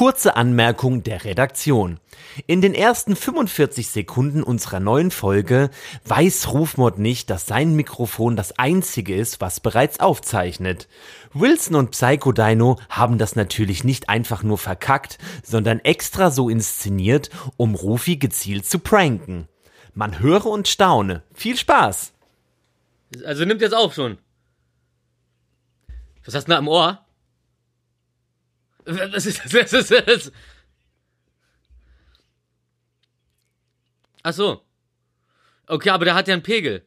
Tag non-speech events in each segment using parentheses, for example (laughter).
Kurze Anmerkung der Redaktion. In den ersten 45 Sekunden unserer neuen Folge weiß Rufmord nicht, dass sein Mikrofon das einzige ist, was bereits aufzeichnet. Wilson und Psycho Dino haben das natürlich nicht einfach nur verkackt, sondern extra so inszeniert, um Rufi gezielt zu pranken. Man höre und staune. Viel Spaß! Also nimmt jetzt auf schon. Was hast du da am Ohr? Was ist das? Ist das? Ach so. Okay, aber der hat ja einen Pegel.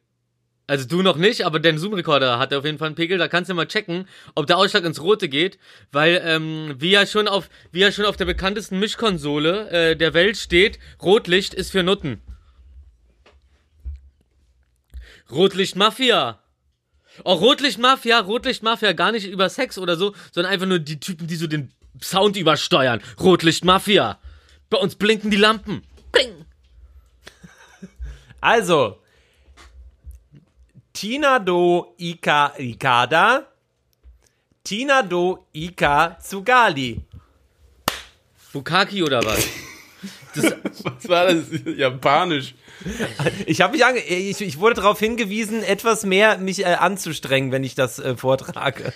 Also du noch nicht, aber dein Zoom-Recorder hat auf jeden Fall einen Pegel. Da kannst du mal checken, ob der Ausschlag ins Rote geht, weil ähm, wie ja schon auf wie ja schon auf der bekanntesten Mischkonsole äh, der Welt steht, Rotlicht ist für Nutten. Rotlicht Mafia. Oh, Rotlicht Mafia, Rotlicht Mafia, gar nicht über Sex oder so, sondern einfach nur die Typen, die so den Sound übersteuern. Rotlicht Mafia. Bei uns blinken die Lampen. Bling. (laughs) Also, Tina do Ika Ikada, Tina do Ika Tsugali. Bukaki oder was? (laughs) Das, Was war das? Japanisch. Ich habe mich ange ich, ich wurde darauf hingewiesen, etwas mehr mich äh, anzustrengen, wenn ich das äh, vortrage.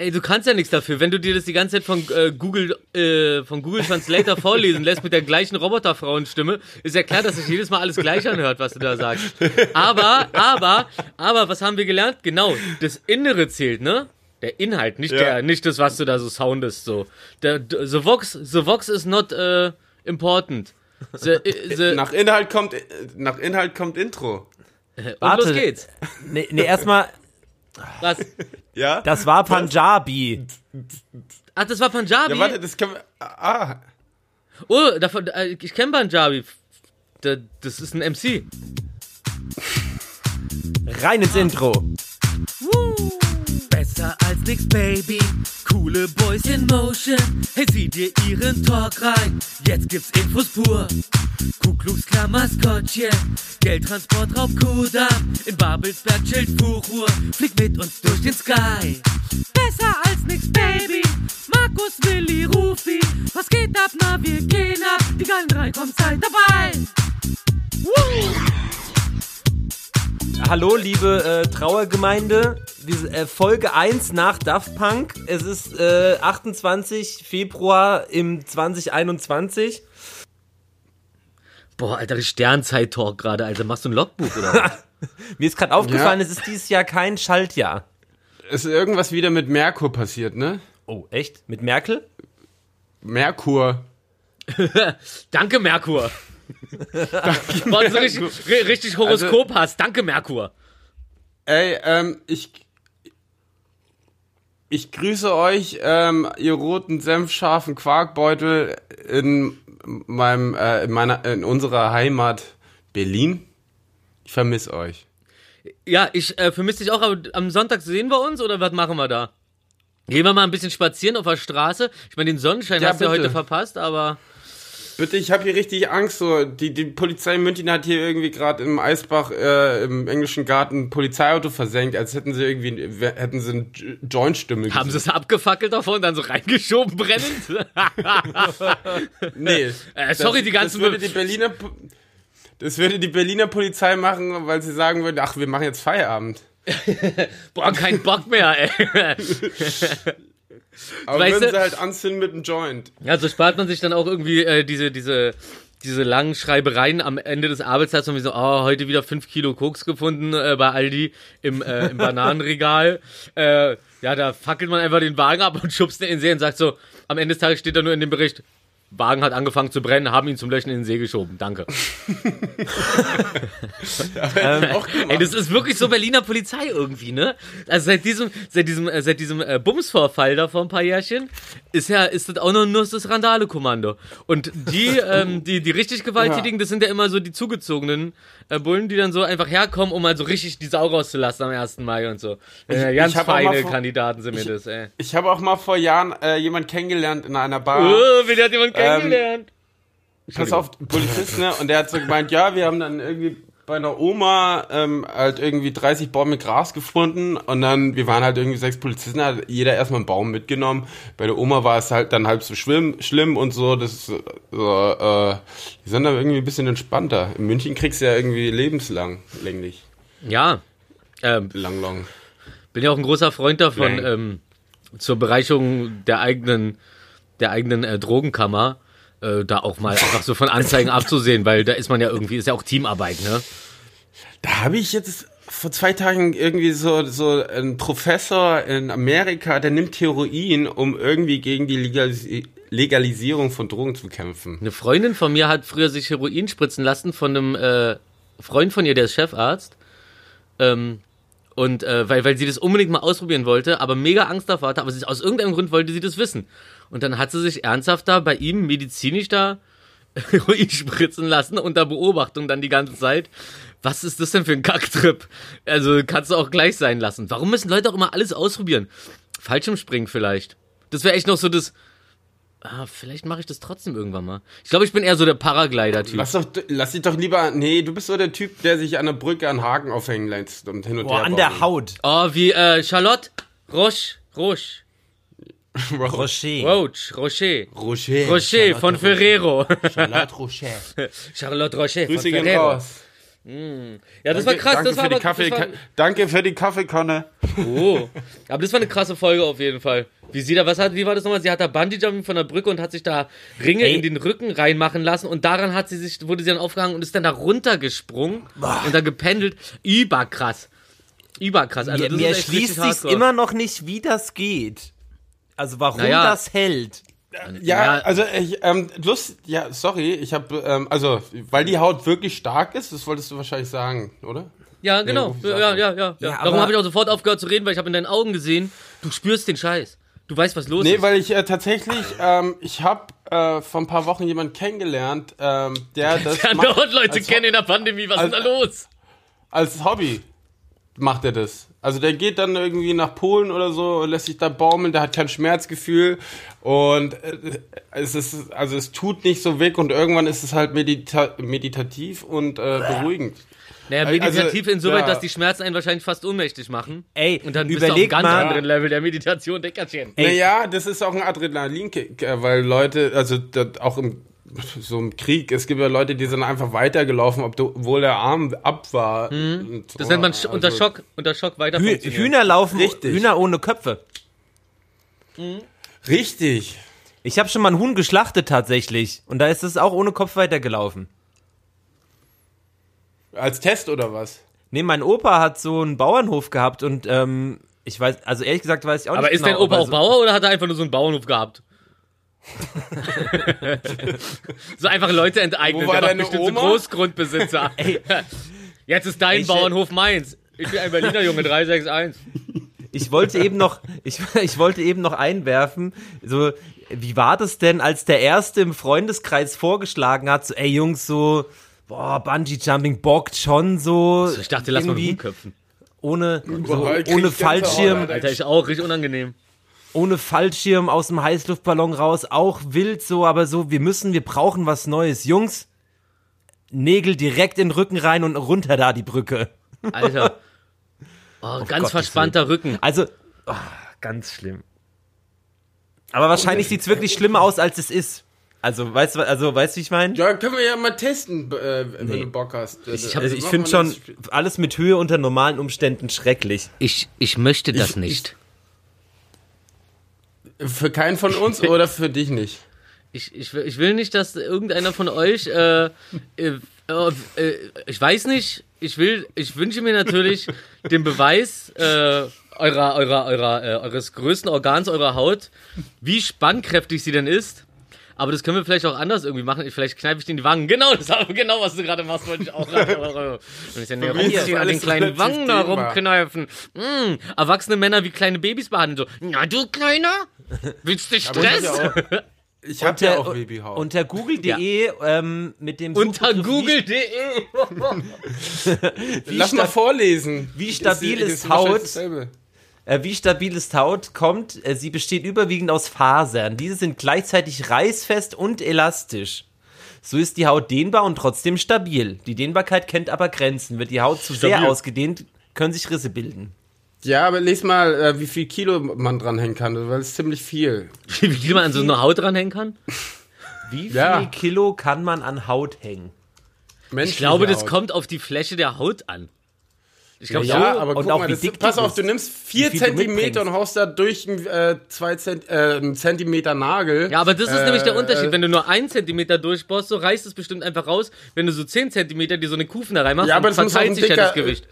Ey, du kannst ja nichts dafür, wenn du dir das die ganze Zeit von äh, Google äh, von Google Translator (laughs) vorlesen lässt mit der gleichen Roboterfrauenstimme, ist ja klar, dass sich jedes Mal alles gleich anhört, was du da sagst. Aber, aber, aber, was haben wir gelernt? Genau, das Innere zählt, ne? Der Inhalt, nicht Ja. der, nicht das, was du da so soundest, so. Der, the Vox, the Vox is not äh, important. The, äh, the, (laughs) Nach Inhalt kommt, nach Inhalt kommt Intro. und Warte. los geht's. Nee, nee erstmal, Was? (laughs) Ja? das war Punjabi. Ach, das war Punjabi? Ja, warte, das wir. Ah. Oh, davon, äh, ich kenne Punjabi. Da, das ist ein MC. Rein ins Intro. Besser als nix, Baby. Coole Boys in Motion. Hey, zieh dir ihren Talk rein. Jetzt gibt's Infos pur. Ku Klux Klan Maskottchen. Geldtransport Raub Kudam. In Babelsberg chillt Fuchur. Flieg mit uns durch den Sky. Besser als nix, Baby. Markus, Willi, Rufi. Was geht ab? Na, wir gehen ab. Die geilen drei kommt seid dabei. Hallo, liebe äh, Trauergemeinde. Wir, äh, Folge 1 nach Daft Punk. Es ist äh, 28 Februar im 2021. Boah, Alter, Sternzeit-Talk gerade, Alter. Machst du ein Logbuch oder was? (laughs) Mir ist gerade aufgefallen, Ja. es ist dieses Jahr kein Schaltjahr. Ist irgendwas wieder mit Merkur passiert, ne? Oh, echt? Mit Merkel? Merkur. (laughs) Danke, Merkur. Du so richtig, ri- richtig Horoskop hast. Danke, Merkur. Ey, ähm, ich. Ich grüße euch, ähm, ihr roten, senfscharfen Quarkbeutel in meinem, äh, in meiner, in unserer Heimat Berlin. Ich vermisse euch. Ja, ich äh, vermisse dich auch, aber am Sonntag sehen wir uns oder was machen wir da? Gehen wir mal ein bisschen spazieren auf der Straße. Ich meine, den Sonnenschein Ja, hast du ja heute verpasst, aber Bitte, ich habe hier richtig Angst. So, die, die Polizei in München hat hier irgendwie gerade im Eisbach äh, im englischen Garten ein Polizeiauto versenkt, als hätten sie irgendwie hätten sie eine J- Joint-Stimme. haben sie es abgefackelt davon und dann so reingeschoben brennend? (laughs) Nee. Äh, sorry, die ganzen- Das würde die Berliner. Das würde die Berliner Polizei machen, weil sie sagen würden, ach, wir machen jetzt Feierabend. (laughs) Boah, kein Bock mehr, ey. (laughs) Aber Weißt würden sie halt anzünden mit einem Joint. Ja, so spart man sich dann auch irgendwie äh, diese, diese, diese langen Schreibereien am Ende des Arbeitstags und wie so, oh, heute wieder fünf Kilo Koks gefunden äh, bei Aldi im, äh, im (laughs) Bananenregal. äh, ja, da fackelt man einfach den Wagen ab und schubst ihn in den See und sagt so, am Ende des Tages steht da nur in dem Bericht, Wagen hat angefangen zu brennen, haben ihn zum Löschen in den See geschoben. Danke. (laughs) auch Ey, das ist wirklich so Berliner Polizei irgendwie, ne? Also seit diesem, seit diesem, äh, seit diesem äh, Bumsvorfall da vor ein paar Jährchen ist ja, ist das auch noch nur das Randale-Kommando. Und die, ähm, die, die richtig gewalttätigen, das sind ja immer so die zugezogenen äh, Bullen, die dann so einfach herkommen, um mal so richtig die Sau rauszulassen am 1. Mai und so. Äh, ganz feine vor- Kandidaten sind mir ich- das, ey. Ich habe auch mal vor Jahren äh, jemand kennengelernt in einer Bar. Oh, wen hat jemand kennengelernt? Pass auf, Polizist, ne? Und der hat so gemeint, ja, wir haben dann irgendwie bei einer Oma ähm, halt irgendwie 30 Bäume Gras gefunden und dann, wir waren halt irgendwie sechs Polizisten, hat jeder erstmal einen Baum mitgenommen. Bei der Oma war es halt dann halb so schlimm, schlimm und so, das ist, so, äh, die sind dann irgendwie ein bisschen entspannter. In München kriegst du ja irgendwie lebenslang, länglich. Ja. Ähm, Lang, long. bin ja auch ein großer Freund davon, ähm, zur Bereicherung der eigenen, der eigenen äh, Drogenkammer, äh, da auch mal einfach so von Anzeigen abzusehen, weil da ist man ja irgendwie, ist ja auch Teamarbeit, ne? Da habe ich jetzt vor zwei Tagen irgendwie so, so ein Professor in Amerika, der nimmt Heroin, um irgendwie gegen die Legalis Legalisierung von Drogen zu kämpfen. Eine Freundin von mir hat früher sich Heroin spritzen lassen von einem äh, Freund von ihr, der ist Chefarzt. Ähm, und äh, weil, weil sie das unbedingt mal ausprobieren wollte, aber mega Angst davor hatte, aber sie, aus irgendeinem Grund wollte sie das wissen. Und dann hat sie sich ernsthaft da bei ihm medizinisch da (laughs) Heroin spritzen lassen unter Beobachtung dann die ganze Zeit. Was ist das denn für ein Kacktrip? Also kannst du auch gleich sein lassen. Warum müssen Leute auch immer alles ausprobieren? Fallschirmspringen vielleicht. Das wäre echt noch so das. Ah, vielleicht mache ich das trotzdem irgendwann mal. Ich glaube, ich bin eher so der Paraglider-Typ. Lass, doch, lass dich doch lieber. Nee, du bist so der Typ, der sich an der Brücke an Haken aufhängen lässt und hin und Boah, her. an der. Haut. Oh, wie äh, Charlotte Roche. Roche. (laughs) Rocher. Roach. Rocher. Rocher. Rocher von Ferrero. Charlotte Rocher. (laughs) Charlotte Rocher von Grüße gehen Ferrero. raus. Ja, das war krass. danke das war für die aber, Kaffee, das war, Danke für die Kaffeekanne. Oh. (laughs) Aber das war eine krasse Folge auf jeden Fall. Wie sie da, was hat, wie war das nochmal? Sie hat da Bungee-Jumping von der Brücke und hat sich da Ringe Ey. in den Rücken reinmachen lassen und daran hat sie sich, wurde sie dann aufgehangen und ist dann da runtergesprungen und da gependelt. Überkrass. Überkrass. Also mir mir schließt sich immer noch nicht, wie das geht. Also warum Naja. das hält. Ja, Ja. also ich, ähm, Lust, ja, sorry, ich habe, ähm, also, weil die Haut wirklich stark ist, das wolltest du wahrscheinlich sagen, oder? Ja, genau. Ja, Ja, ja, ja. ja, Ja, Darum habe ich auch sofort aufgehört zu reden, weil ich habe in deinen Augen gesehen, du spürst den Scheiß. Du weißt, was los Nee, ist. weil ich äh, tatsächlich, ähm, ich habe äh, vor ein paar Wochen jemanden kennengelernt, ähm, der (laughs) das Ja, macht dort Leute kennen in der Pandemie, was ist als- da los? als Hobby. Macht er das. Also der geht dann irgendwie nach Polen oder so und lässt sich da baumeln, der hat kein Schmerzgefühl und äh, es ist, also es tut nicht so weg und irgendwann ist es halt medita meditativ und äh, beruhigend. Naja, Also, meditativ insoweit, ja. dass die Schmerzen einen wahrscheinlich fast ohnmächtig machen. Ey, Und dann bist du auf einem ganz mal, anderen Level der Meditation, Deckerchen. Ey. Naja, das ist auch ein Adrenalinkick, äh, weil Leute, also das, auch im so im Krieg, es gibt ja Leute, die sind einfach weitergelaufen, obwohl der Arm ab war. Und Mhm. Das so, nennt man sch unter also- Schock, unter Schock weiter Hü. Hühner laufen, Richtig. Hühner ohne Köpfe. Richtig. Ich habe schon mal ein Huhn geschlachtet tatsächlich. Und da ist es auch ohne Kopf weitergelaufen. Als Test oder was? Nee, mein Opa hat so einen Bauernhof gehabt und ähm, ich weiß, also ehrlich gesagt weiß ich auch Aber nicht ist genau. dein Opa auch so- Bauer oder hat er einfach nur so einen Bauernhof gehabt? So einfach Leute enteignen. Wo war der war deine bestimmt so Oma? Großgrundbesitzer. (laughs) Jetzt ist dein Ich- Bauernhof meins. Ich bin ein Berliner Junge, 361. Ich wollte eben noch, ich, ich wollte eben noch einwerfen, so, wie war das denn, als der Erste im Freundeskreis vorgeschlagen hat, so, ey Jungs, so, boah, Bungee Jumping bockt schon so. Ich dachte, lass mal rumköpfen. ohne, so, ohne Fallschirm, Alter. Alter, ist auch richtig unangenehm. Ohne Fallschirm aus dem Heißluftballon raus, auch wild so, aber so, wir müssen, wir brauchen was Neues. Jungs, Nägel direkt in den Rücken rein und runter da die Brücke. Alter. (laughs) Oh, ganz Gottes verspannter Rücken. Also, oh, ganz schlimm. Aber wahrscheinlich sieht's wirklich schlimmer aus, als es ist. Also, weißt du, also, weißt du, wie ich meine? Ja, können wir ja mal testen, äh, wenn Nee. du Bock hast. Ich, Also also ich finde schon alles mit Höhe unter normalen Umständen schrecklich. Ich, ich möchte das Ich- nicht. Für keinen von uns (laughs) oder für dich nicht? Ich, ich, will- ich will nicht, dass irgendeiner von euch, äh, äh, äh, äh, ich weiß nicht, ich will, ich wünsche mir natürlich den Beweis äh, eurer, eurer, eurer, äh, eures größten Organs, eurer Haut, wie spannkräftig sie denn ist. Aber das können wir vielleicht auch anders irgendwie machen. Ich- Vielleicht kneife ich dir in die Wangen. Genau, das ist genau, was du gerade machst, wollte ich auch gerade. (laughs) Und ich dann ist rumziehen, an den kleinen Wangen da rumkneifen. Mm, erwachsene Männer wie kleine Babys behandeln. So, na du Kleiner, willst du (laughs) Aber ich hab Stress? ja auch, ich hab ja auch Babyhaut. unter google.de ähm, mit dem Unter google.de. (laughs) Lass mal vorlesen. wie stabil ist wahrscheinlich Haut? Äh, wie stabil ist Haut kommt, äh, sie besteht überwiegend aus Fasern. Diese sind gleichzeitig reißfest und elastisch. so ist die Haut dehnbar und trotzdem stabil. Die Dehnbarkeit kennt aber Grenzen. Wird die Haut zu sehr Stabil. ausgedehnt, können sich Risse bilden. Ja, aber les mal, äh, wie viel Kilo man dranhängen kann, weil es ist ziemlich viel. (laughs) Wie viel man an so eine Haut dranhängen kann? Wie viel Ja. Kilo kann man an Haut hängen? Ich glaube, das kommt auf die Fläche der Haut an. Ich glaube, Ja, so, aber und guck auch mal, das, pass auf, du nimmst vier Zentimeter und haust da durch einen, äh, zwei Zent äh, einen Zentimeter Nagel. Ja, aber das ist nämlich der Äh, Unterschied. Wenn du nur einen Zentimeter durchbohrst, so reißt es bestimmt einfach raus. Wenn du so 10 Zentimeter dir so eine Kufen da reinmachst, Ja, aber dann verteilt ein sich ja dicker- das Gewicht.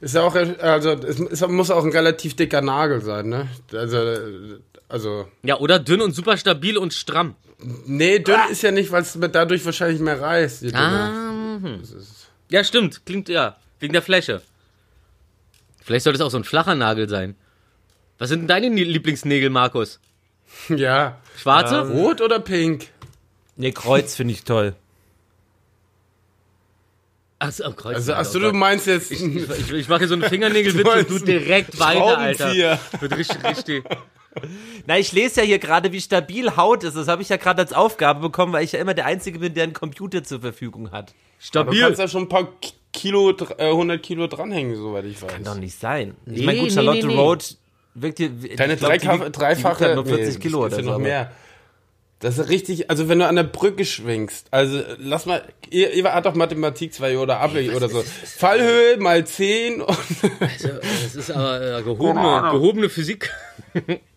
Ist ja auch, äh, also, es muss auch ein relativ dicker Nagel sein, ne? Also, äh, also, Ja, oder dünn und super stabil und stramm. nee, dünn ist ja nicht, weil es dadurch wahrscheinlich mehr reißt. Ah, hm. Ja, stimmt. Klingt, ja. Wegen der Fläche. Vielleicht sollte es auch so ein flacher Nagel sein. Was sind denn deine Lieblingsnägel, Markus? (laughs) Ja. Schwarze? Rot oder pink? Ne, Kreuz finde ich toll. Achso, oh, Kreuz. Also, achso, du meinst jetzt Ich, ich, ich mache hier so einen Fingernägelwitz (laughs) Du und du direkt weiter, Alter. Wird richtig, richtig. (laughs) Na, ich lese ja hier gerade, wie stabil Haut ist. Das habe ich ja gerade als Aufgabe bekommen, weil ich ja immer der Einzige bin, der einen Computer zur Verfügung hat. Du Stabil. kannst ja schon ein paar Kilo, äh, 100 Kilo dranhängen, soweit ich weiß. Kann doch nicht sein. Ich Nee, meine, gut, Charlotte nee, nee. Road wirkt hier. Deine ich glaub, die drei, wiegt- dreifache, Die halt nur 40 nee, Kilo ist oder ja so. noch aber- mehr. Das ist richtig, also wenn du an der Brücke schwingst, also äh, lass mal, ihr, ihr hat doch Mathematik 2 oder Abi oder so. Fallhöhe mal 10 und Also, das ist aber äh, gehobene, gehobene Physik. (laughs)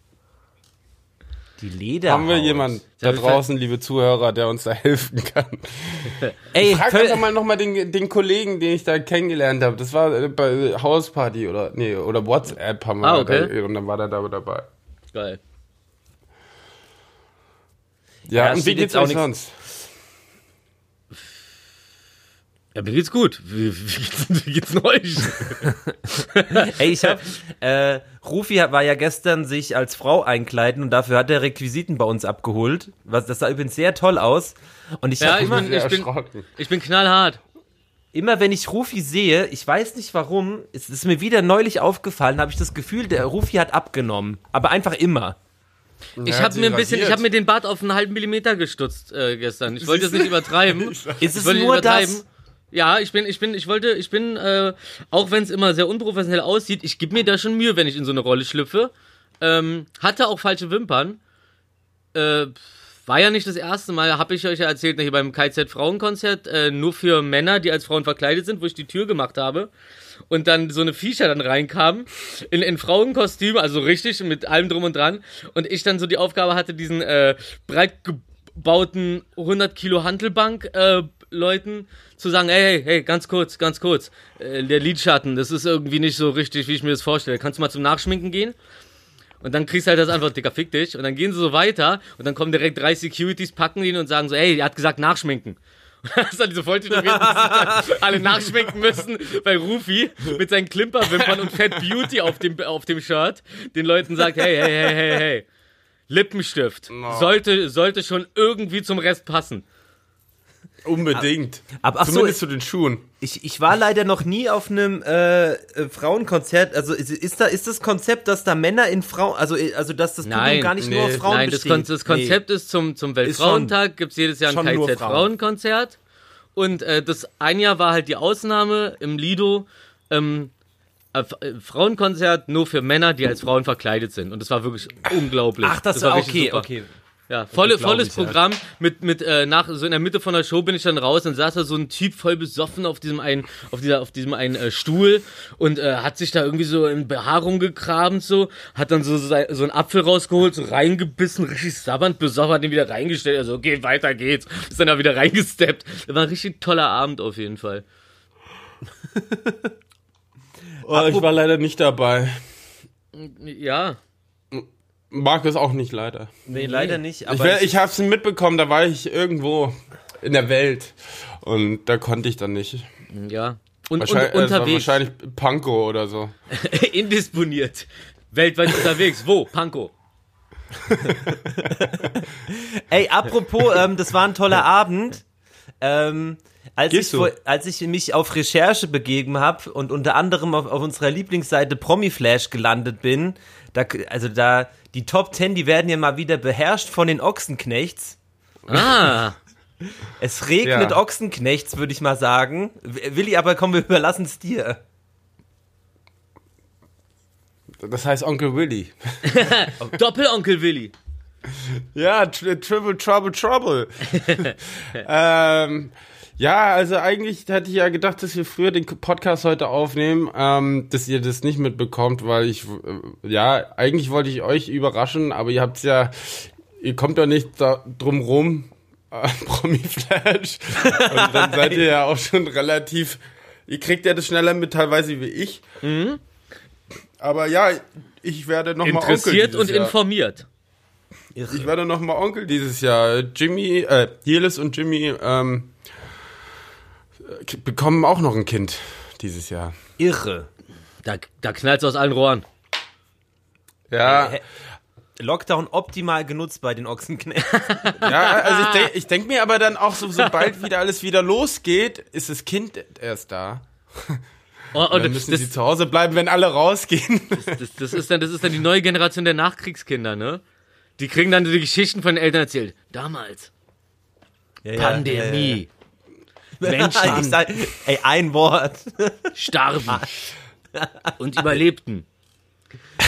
Die Leder. haben wir jemanden da draußen, liebe Zuhörer, der uns da helfen kann. (laughs) Ey, Frag einfach mal nochmal den, den Kollegen, den ich da kennengelernt habe. Das war äh, bei Hausparty oder nee, oder WhatsApp haben wir Ah, okay. da, und dann war der da dabei. Geil. Ja, Ja, und wie geht's auch sonst? Ja, mir geht's gut. Wie, wie, geht's, wie geht's denn euch? (laughs) Ey, ich hab, äh, Rufi hat- war ja gestern sich als Frau einkleiden und dafür hat er Requisiten bei uns abgeholt. Was, das sah übrigens sehr toll aus. Und ich Ja, hab ich immer, bin- ich bin-. Ich bin knallhart. immer wenn ich Rufi sehe, ich weiß nicht warum, es ist mir wieder neulich aufgefallen, habe ich das Gefühl, der Rufi hat abgenommen. Aber einfach immer. Ich Er habe mir ein bisschen, ich rasiert. habe mir den Bart auf einen halben Millimeter gestutzt äh, gestern. Ich wollte es nicht übertreiben. Ist (laughs) Ich es nur übertreiben. das? Ja, ich bin, ich bin, ich wollte, ich bin, äh, auch wenn es immer sehr unprofessionell aussieht, ich gebe mir da schon Mühe, wenn ich in so eine Rolle schlüpfe. Ähm, hatte auch falsche Wimpern. Äh, war ja nicht das erste Mal, habe ich euch ja erzählt, ne, hier beim KZ Frauenkonzert, äh, nur für Männer, die als Frauen verkleidet sind, wo ich die Tür gemacht habe. Und dann so eine Viecher dann reinkamen, in, in Frauenkostüm, also richtig, mit allem drum und dran. Und ich dann so die Aufgabe hatte, diesen äh, breit gebauten 100 Kilo Hantelbank äh, Leuten zu sagen, hey, hey, hey, ganz kurz, ganz kurz, äh, der Lidschatten, das ist irgendwie nicht so richtig, wie ich mir das vorstelle. Kannst du mal zum Nachschminken gehen? Und dann kriegst du halt das einfach, Dicker, fick dich. Und dann gehen sie so weiter und dann kommen direkt drei Securities, packen ihn und sagen so, ey, er hat gesagt nachschminken. (laughs) Dann ist dann diese Volltätowierten, die alle nachschminken müssen bei Rufi mit seinen Klimperwimpern und Fat Beauty auf dem, auf dem Shirt. Den Leuten sagt, hey, hey, hey, hey, hey. Lippenstift. Sollte, sollte schon irgendwie zum Rest passen. Unbedingt. Aber- ach so, Zumindest zu den Schuhen. Ich, ich war leider noch nie auf einem äh, äh, Frauenkonzert. Also ist, ist da ist das Konzept, dass da Männer in Frauen, also äh, also dass das Publikum Nein, gar nicht nee, nur aus Frauen Nein, das, besteht. Kon das Konzept ist zum, zum Weltfrauentag, gibt's jedes Jahr ein schon nur KZ Frauen. Frauenkonzert. Und äh, das ein Jahr war halt die Ausnahme im Lido. Ähm, äh, Frauenkonzert nur für Männer, die als Frauen verkleidet sind. Und das war wirklich unglaublich. Nee. Ach, das, war war okay, okay. Ja, volle, volles ich, ja. Programm mit mit äh, nach so in der Mitte von der Show bin ich dann raus und saß da so ein Typ voll besoffen auf diesem einen auf dieser auf diesem einen äh, Stuhl und äh, hat sich da irgendwie so in Behaarung gegraben so, hat dann so sei- so einen Apfel rausgeholt, so reingebissen, richtig sabbernd besoffen, hat den wieder reingestellt, also okay, weiter geht's. Ist dann da wieder reingesteppt. Das war ein richtig toller Abend auf jeden Fall. (laughs) Oh, ich war leider nicht dabei. Ja. Markus auch nicht leider. Nee, leider nicht. Ich, wär, ich hab's mitbekommen, da war ich irgendwo in der Welt. Und da konnte ich dann nicht. Ja. Und, und Wahrscheinlich, äh, es war unterwegs. wahrscheinlich Panko oder so. (laughs) Indisponiert. Weltweit unterwegs. Wo? Pankow. (laughs) Ey, apropos, ähm, das war ein toller (laughs) Abend. Ähm, als, ich, Gehst vor, als ich mich auf Recherche begeben habe und unter anderem auf, auf unserer Lieblingsseite Promiflash gelandet bin, da, also da, die Top 10, die werden ja mal wieder beherrscht von den Ochsenknechts. Ah. (laughs) Es regnet Ja. Ochsenknechts, würde ich mal sagen. Willi, aber komm, wir überlassen es dir. Das heißt Onkel Willy. (laughs) Doppelonkel Willi. Ja, tri Triple Trouble Trouble. (laughs) ähm, ja, also eigentlich hätte ich ja gedacht, dass wir früher den Podcast heute aufnehmen, ähm, dass ihr das nicht mitbekommt, weil ich, äh, ja, eigentlich wollte ich euch überraschen, aber ihr habt's ja, ihr kommt doch nicht da drum rum, (laughs) äh, Promi Flash. Und dann seid ihr ja auch schon relativ, ihr kriegt ja das schneller mit teilweise wie ich. Aber ja, ich werde noch mal Onkel Interessiert dieses und Jahr. informiert. Ich werde noch mal Onkel dieses Jahr. Jimmy, äh, Jelis und Jimmy ähm, bekommen auch noch ein Kind dieses Jahr. Irre. Da, da knallt's aus allen Rohren. Ja, Hä? Lockdown optimal genutzt bei den Ochsenknechts. (laughs) ja also ich denke ich denk mir aber dann auch, so, sobald wieder alles wieder losgeht, ist das Kind erst da. Oh, und Dann müssen das, sie zu Hause bleiben, wenn alle rausgehen. das, das, ist dann, das ist dann die neue Generation der Nachkriegskinder, ne? Die kriegen dann die Geschichten von den Eltern erzählt. Damals. Ja, Pandemie. ja, ja. Menschen (laughs) sag, ey, ein Wort. starben (laughs) und überlebten.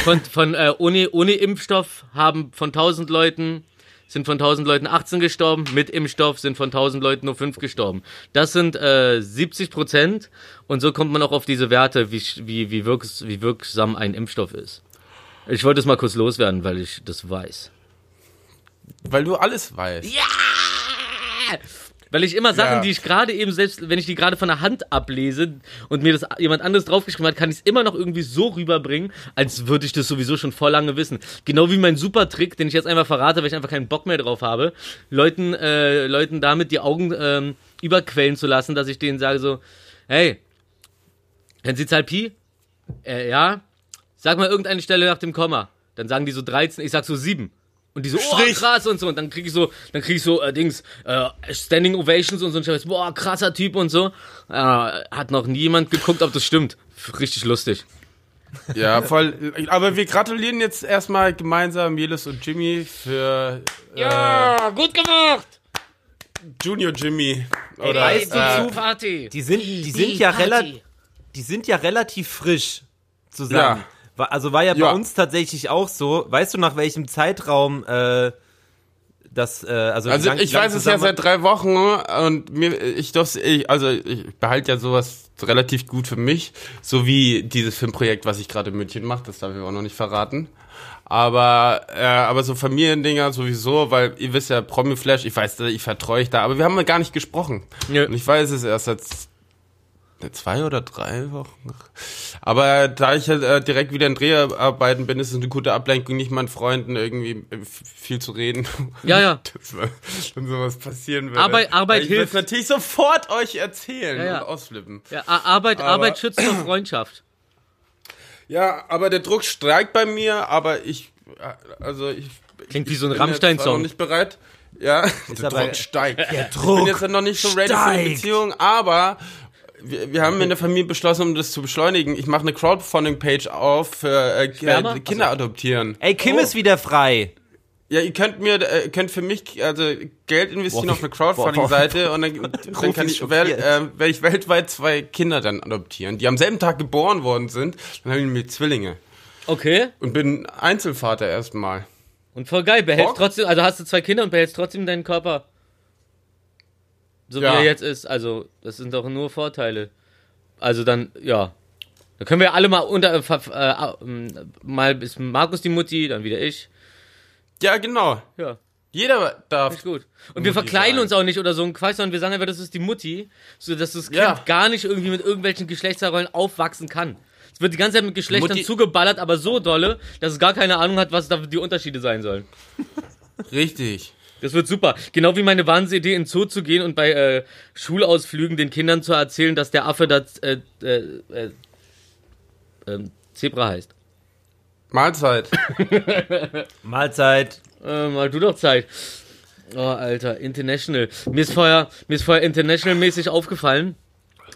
Von, von äh, ohne, ohne Impfstoff haben von 1000 Leuten sind von 1000 Leuten 18 gestorben, mit Impfstoff sind von 1000 Leuten nur 5 gestorben. Das sind äh, 70 Prozent und so kommt man auch auf diese Werte, wie, wie, wie, wirks, wie wirksam ein Impfstoff ist. Ich wollte es mal kurz loswerden, weil ich das weiß. Weil du alles weißt. Weil ich immer Sachen, Ja. die ich gerade eben selbst, wenn ich die gerade von der Hand ablese und mir das jemand anderes draufgeschrieben hat, kann ich es immer noch irgendwie so rüberbringen, als würde ich das sowieso schon vor lange wissen. Genau wie mein Supertrick, den ich jetzt einfach verrate, weil ich einfach keinen Bock mehr drauf habe, Leuten, äh, Leuten damit die Augen ähm, überquellen zu lassen, dass ich denen sage so, hey, kennen Sie Zahl Pi? Äh, ja. Sag mal irgendeine Stelle nach dem Komma. Dann sagen die so 13, ich sag so 7. Und die so, oh, Strich. krass und so. Und dann krieg ich so, dann krieg ich so, äh, Dings, äh, Standing Ovations und so ein Scheiß, boah, krasser Typ und so. Äh, hat noch niemand geguckt, ob das stimmt. Richtig lustig. Ja, voll. Aber wir gratulieren jetzt erstmal gemeinsam Jelis und Jimmy für Ja, gut gemacht! Junior Jimmy. Oder weißt du, äh, zu- Party. Die sind, die sind ja relativ, die sind ja relativ frisch zusammen. War- Also war ja, bei Ja. uns tatsächlich auch so. Weißt du, nach welchem Zeitraum äh, das, äh, also, Also lang- ich lang weiß es ja seit drei Wochen und mir ich durfte ich, also ich behalte ja sowas relativ gut für mich, so wie dieses Filmprojekt, was ich gerade in München mache, das darf ich auch noch nicht verraten. Aber äh, aber so Familiendinger sowieso, weil ihr wisst ja Promi Flash, ich weiß, ich vertraue ich da, aber wir haben ja gar nicht gesprochen. Nö. Und ich weiß es erst seit zwei oder drei Wochen. Aber da ich halt äh, direkt wieder in Dreharbeiten bin, ist es eine gute Ablenkung, nicht meinen Freunden irgendwie äh, viel zu reden. Ja, ja. (laughs) Wenn sowas passieren würde. Arbeit- Arbeit ich hilft. natürlich sofort euch erzählen Ja, ja. und ausflippen. ja Ar- Arbeit, Aber- Arbeit schützt vor Freundschaft. (clears throat) Ja, aber der Druck streikt bei mir, aber ich, äh, also ich. Klingt wie ich so ein bin jetzt Rammstein-Song. nicht bereit. Ja, der aber- Druck steigt. (laughs) Der Druck ich bin jetzt noch nicht so ready für eine steigt. Beziehung, aber wir, wir haben in der Familie beschlossen, um das zu beschleunigen. Ich mache eine Crowdfunding-Page auf für äh, äh, Kinder adoptieren. Ey, Kim Oh. ist wieder frei. Ja, ihr könnt mir, äh, könnt für mich also Geld investieren Boah, auf eine Crowdfunding-Seite und dann, (laughs) dann kann ich, wel, äh, werde ich weltweit zwei Kinder dann adoptieren, die am selben Tag geboren worden sind. Dann haben wir Zwillinge Okay. und bin Einzelvater erstmal. Und voll geil, behältst Bock? trotzdem, also hast du zwei Kinder und behältst trotzdem deinen Körper. So Ja. wie er jetzt ist. Also, das sind doch nur Vorteile. Also dann, ja. Da können wir alle mal unter, äh, äh, ähm, mal ist Markus die Mutti, dann wieder ich. Ja, genau. Ja, Jeder darf. ist gut. Und wir Mutti verkleiden sein. uns auch nicht oder so ein Quatsch, sondern wir sagen einfach, das ist die Mutti, so dass das Kind Ja. gar nicht irgendwie mit irgendwelchen Geschlechterrollen aufwachsen kann. Es wird die ganze Zeit mit Geschlechtern Mutti- zugeballert, aber so dolle, dass es gar keine Ahnung hat, was da die Unterschiede sein sollen. Richtig. Das wird super. Genau wie meine Wahnsinnidee, in Zoo zu gehen und bei äh, Schulausflügen den Kindern zu erzählen, dass der Affe das äh, äh, äh, ähm, Zebra heißt. Mahlzeit. (laughs) Mahlzeit. Äh, mal du doch Zeit. Oh, Alter, International. Mir ist vorher, mir ist vorher International-mäßig aufgefallen.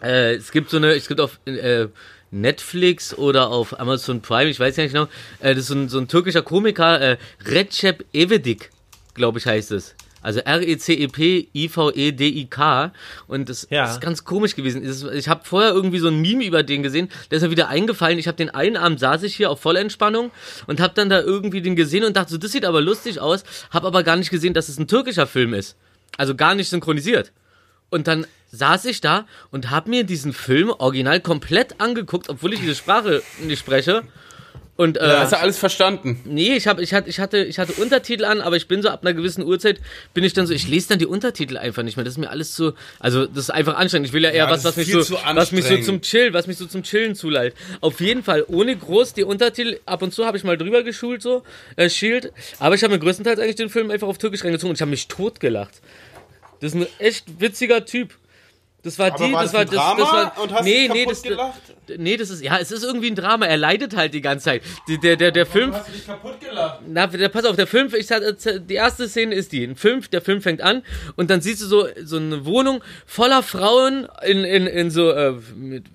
Äh, es gibt so eine, es gibt auf äh, Netflix oder auf Amazon Prime, ich weiß ja nicht genau, äh, das ist so ein, so ein türkischer Komiker, äh, Recep Evedik, glaube ich heißt es. Also R-E-C-E-P-I-V-E-D-I-K. Und das Ja. ist ganz komisch gewesen. Ich habe vorher irgendwie so ein Meme über den gesehen, der ist mir wieder eingefallen. Ich habe den einen Abend saß ich hier auf Vollentspannung und habe dann da irgendwie den gesehen und dachte so, das sieht aber lustig aus, habe aber gar nicht gesehen, dass es ein türkischer Film ist. Also gar nicht synchronisiert. Und dann saß ich da und habe mir diesen Film original komplett angeguckt, obwohl ich diese Sprache nicht spreche. Und äh, Hast du alles verstanden? Nee, ich, hab, ich, hatte, ich, hatte, ich hatte Untertitel an, aber ich bin so ab einer gewissen Uhrzeit, bin ich dann so, ich lese dann die Untertitel einfach nicht mehr. Das ist mir alles zu, also das ist einfach anstrengend. Ich will ja eher Ja, was, was mich, so, zu was mich so zum Chill, was mich so zum Chillen zuleitet. Auf jeden Fall, ohne groß die Untertitel, ab und zu habe ich mal drüber geschult, so, äh, Shield. Aber ich habe mir größtenteils eigentlich den Film einfach auf Türkisch reingezogen und ich habe mich totgelacht. Das ist ein echt witziger Typ. Das war Aber die, war das das war das, Drama das war, und hast nee, nee, kaputt das, gelacht? nee, das ist, ja, es ist irgendwie ein Drama. Er leidet halt die ganze Zeit. Die, der, der, der Film, Hast du dich kaputt gelacht? na, der, pass auf, der Film, ich sag, äh, die erste Szene ist die. Ein Film, der Film fängt an und dann siehst du so, so eine Wohnung voller Frauen in, in, in so, äh, mit,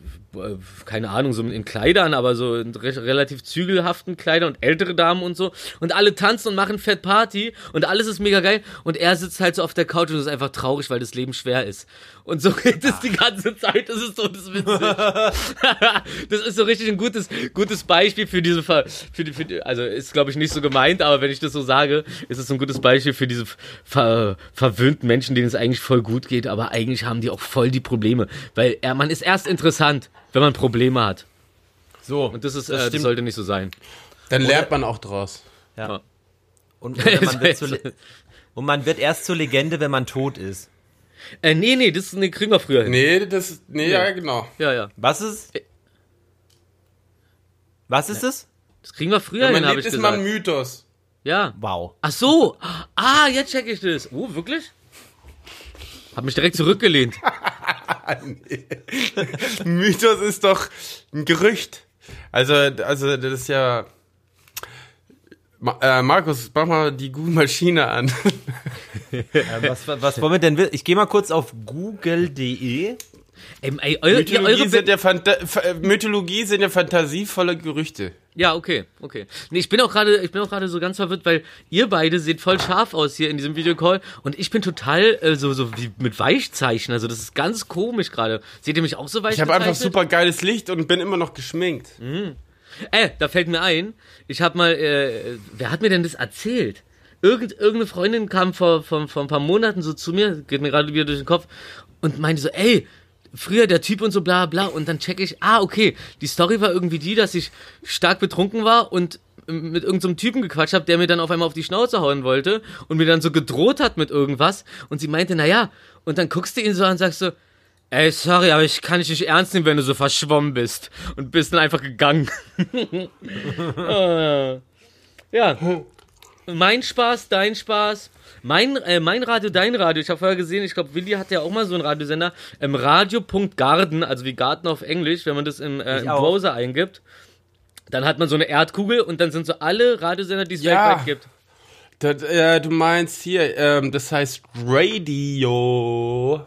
keine Ahnung, so in Kleidern, aber so in re relativ zügelhaften Kleidern und ältere Damen und so. Und alle tanzen und machen Fett Party und alles ist mega geil. Und er sitzt halt so auf der Couch und ist einfach traurig, weil das Leben schwer ist. Und so (laughs) geht es die ganze Zeit. Das ist so das witzig. (laughs) das ist so richtig ein gutes, gutes Beispiel für diese, Ver, für die, für die also ist glaube ich nicht so gemeint, aber wenn ich das so sage, ist es ein gutes Beispiel für diese ver, verwöhnten Menschen, denen es eigentlich voll gut geht, aber eigentlich haben die auch voll die Probleme, weil er, man ist erst interessant, wenn man Probleme hat. So. Und das ist, Das äh, das sollte nicht so sein. Dann lernt man auch draus. Ja. Und, oder man (laughs) wird Le- und man wird erst zur Legende, wenn man tot ist. Äh, nee, nee, das nee, kriegen wir früher hin. Nee, das, nee, ja, genau. Ja, ja. Was ist? Was ist es? Das kriegen wir früher Wenn hin, man habe ich ist man ein gesagt. Mythos. Ja. Wow. Ach so. Ah, jetzt check ich das. Oh, wirklich? Hab mich direkt zurückgelehnt. (laughs) (laughs) Mythos ist doch ein Gerücht. Also, also das ist ja. Ma äh, Markus, mach mal die Google-Maschine an. Äh, was, was wollen wir denn? Ich gehe mal kurz auf google.de. Ey, ey, eure, ihr, Mythologie, eure sind ja Phanta F- äh, Mythologie sind ja fantasievolle Gerüchte. Ja, okay, okay. Nee, ich bin auch gerade, ich bin auch gerade so ganz verwirrt, weil ihr beide seht voll scharf aus hier in diesem Videocall und ich bin total äh, so so wie mit Weichzeichen. Also das ist ganz komisch gerade. Seht ihr mich auch so weich Ich habe einfach super geiles Licht und bin immer noch geschminkt. Äh, da fällt mir ein, ich habe mal, äh, wer hat mir denn das erzählt? Irgend, irgendeine Freundin kam vor, vor, vor ein paar Monaten so zu mir, geht mir gerade wieder durch den Kopf und meinte so, ey, früher der Typ und so bla bla und dann check ich, ah, okay, die Story war irgendwie die, dass ich stark betrunken war und mit irgendeinem so Typen gequatscht habe, der mir dann auf einmal auf die Schnauze hauen wollte und mir dann so gedroht hat mit irgendwas und sie meinte, naja, und dann guckst du ihn so an und sagst so, ey, sorry, aber ich kann dich nicht ernst nehmen, wenn du so verschwommen bist und bist dann einfach gegangen. (laughs) Äh, ja. (laughs) Mein Spaß, dein Spaß. Mein, äh, mein Radio, dein Radio. Ich habe vorher gesehen, ich glaube, Willi hat ja auch mal so einen Radiosender. Ähm, Radio.garden, also wie Garten auf Englisch, wenn man das im, äh, im. Browser eingibt. Dann hat man so eine Erdkugel und dann sind so alle Radiosender, die es Ja. weltweit gibt. Das, äh, du meinst hier, ähm, das heißt Radio.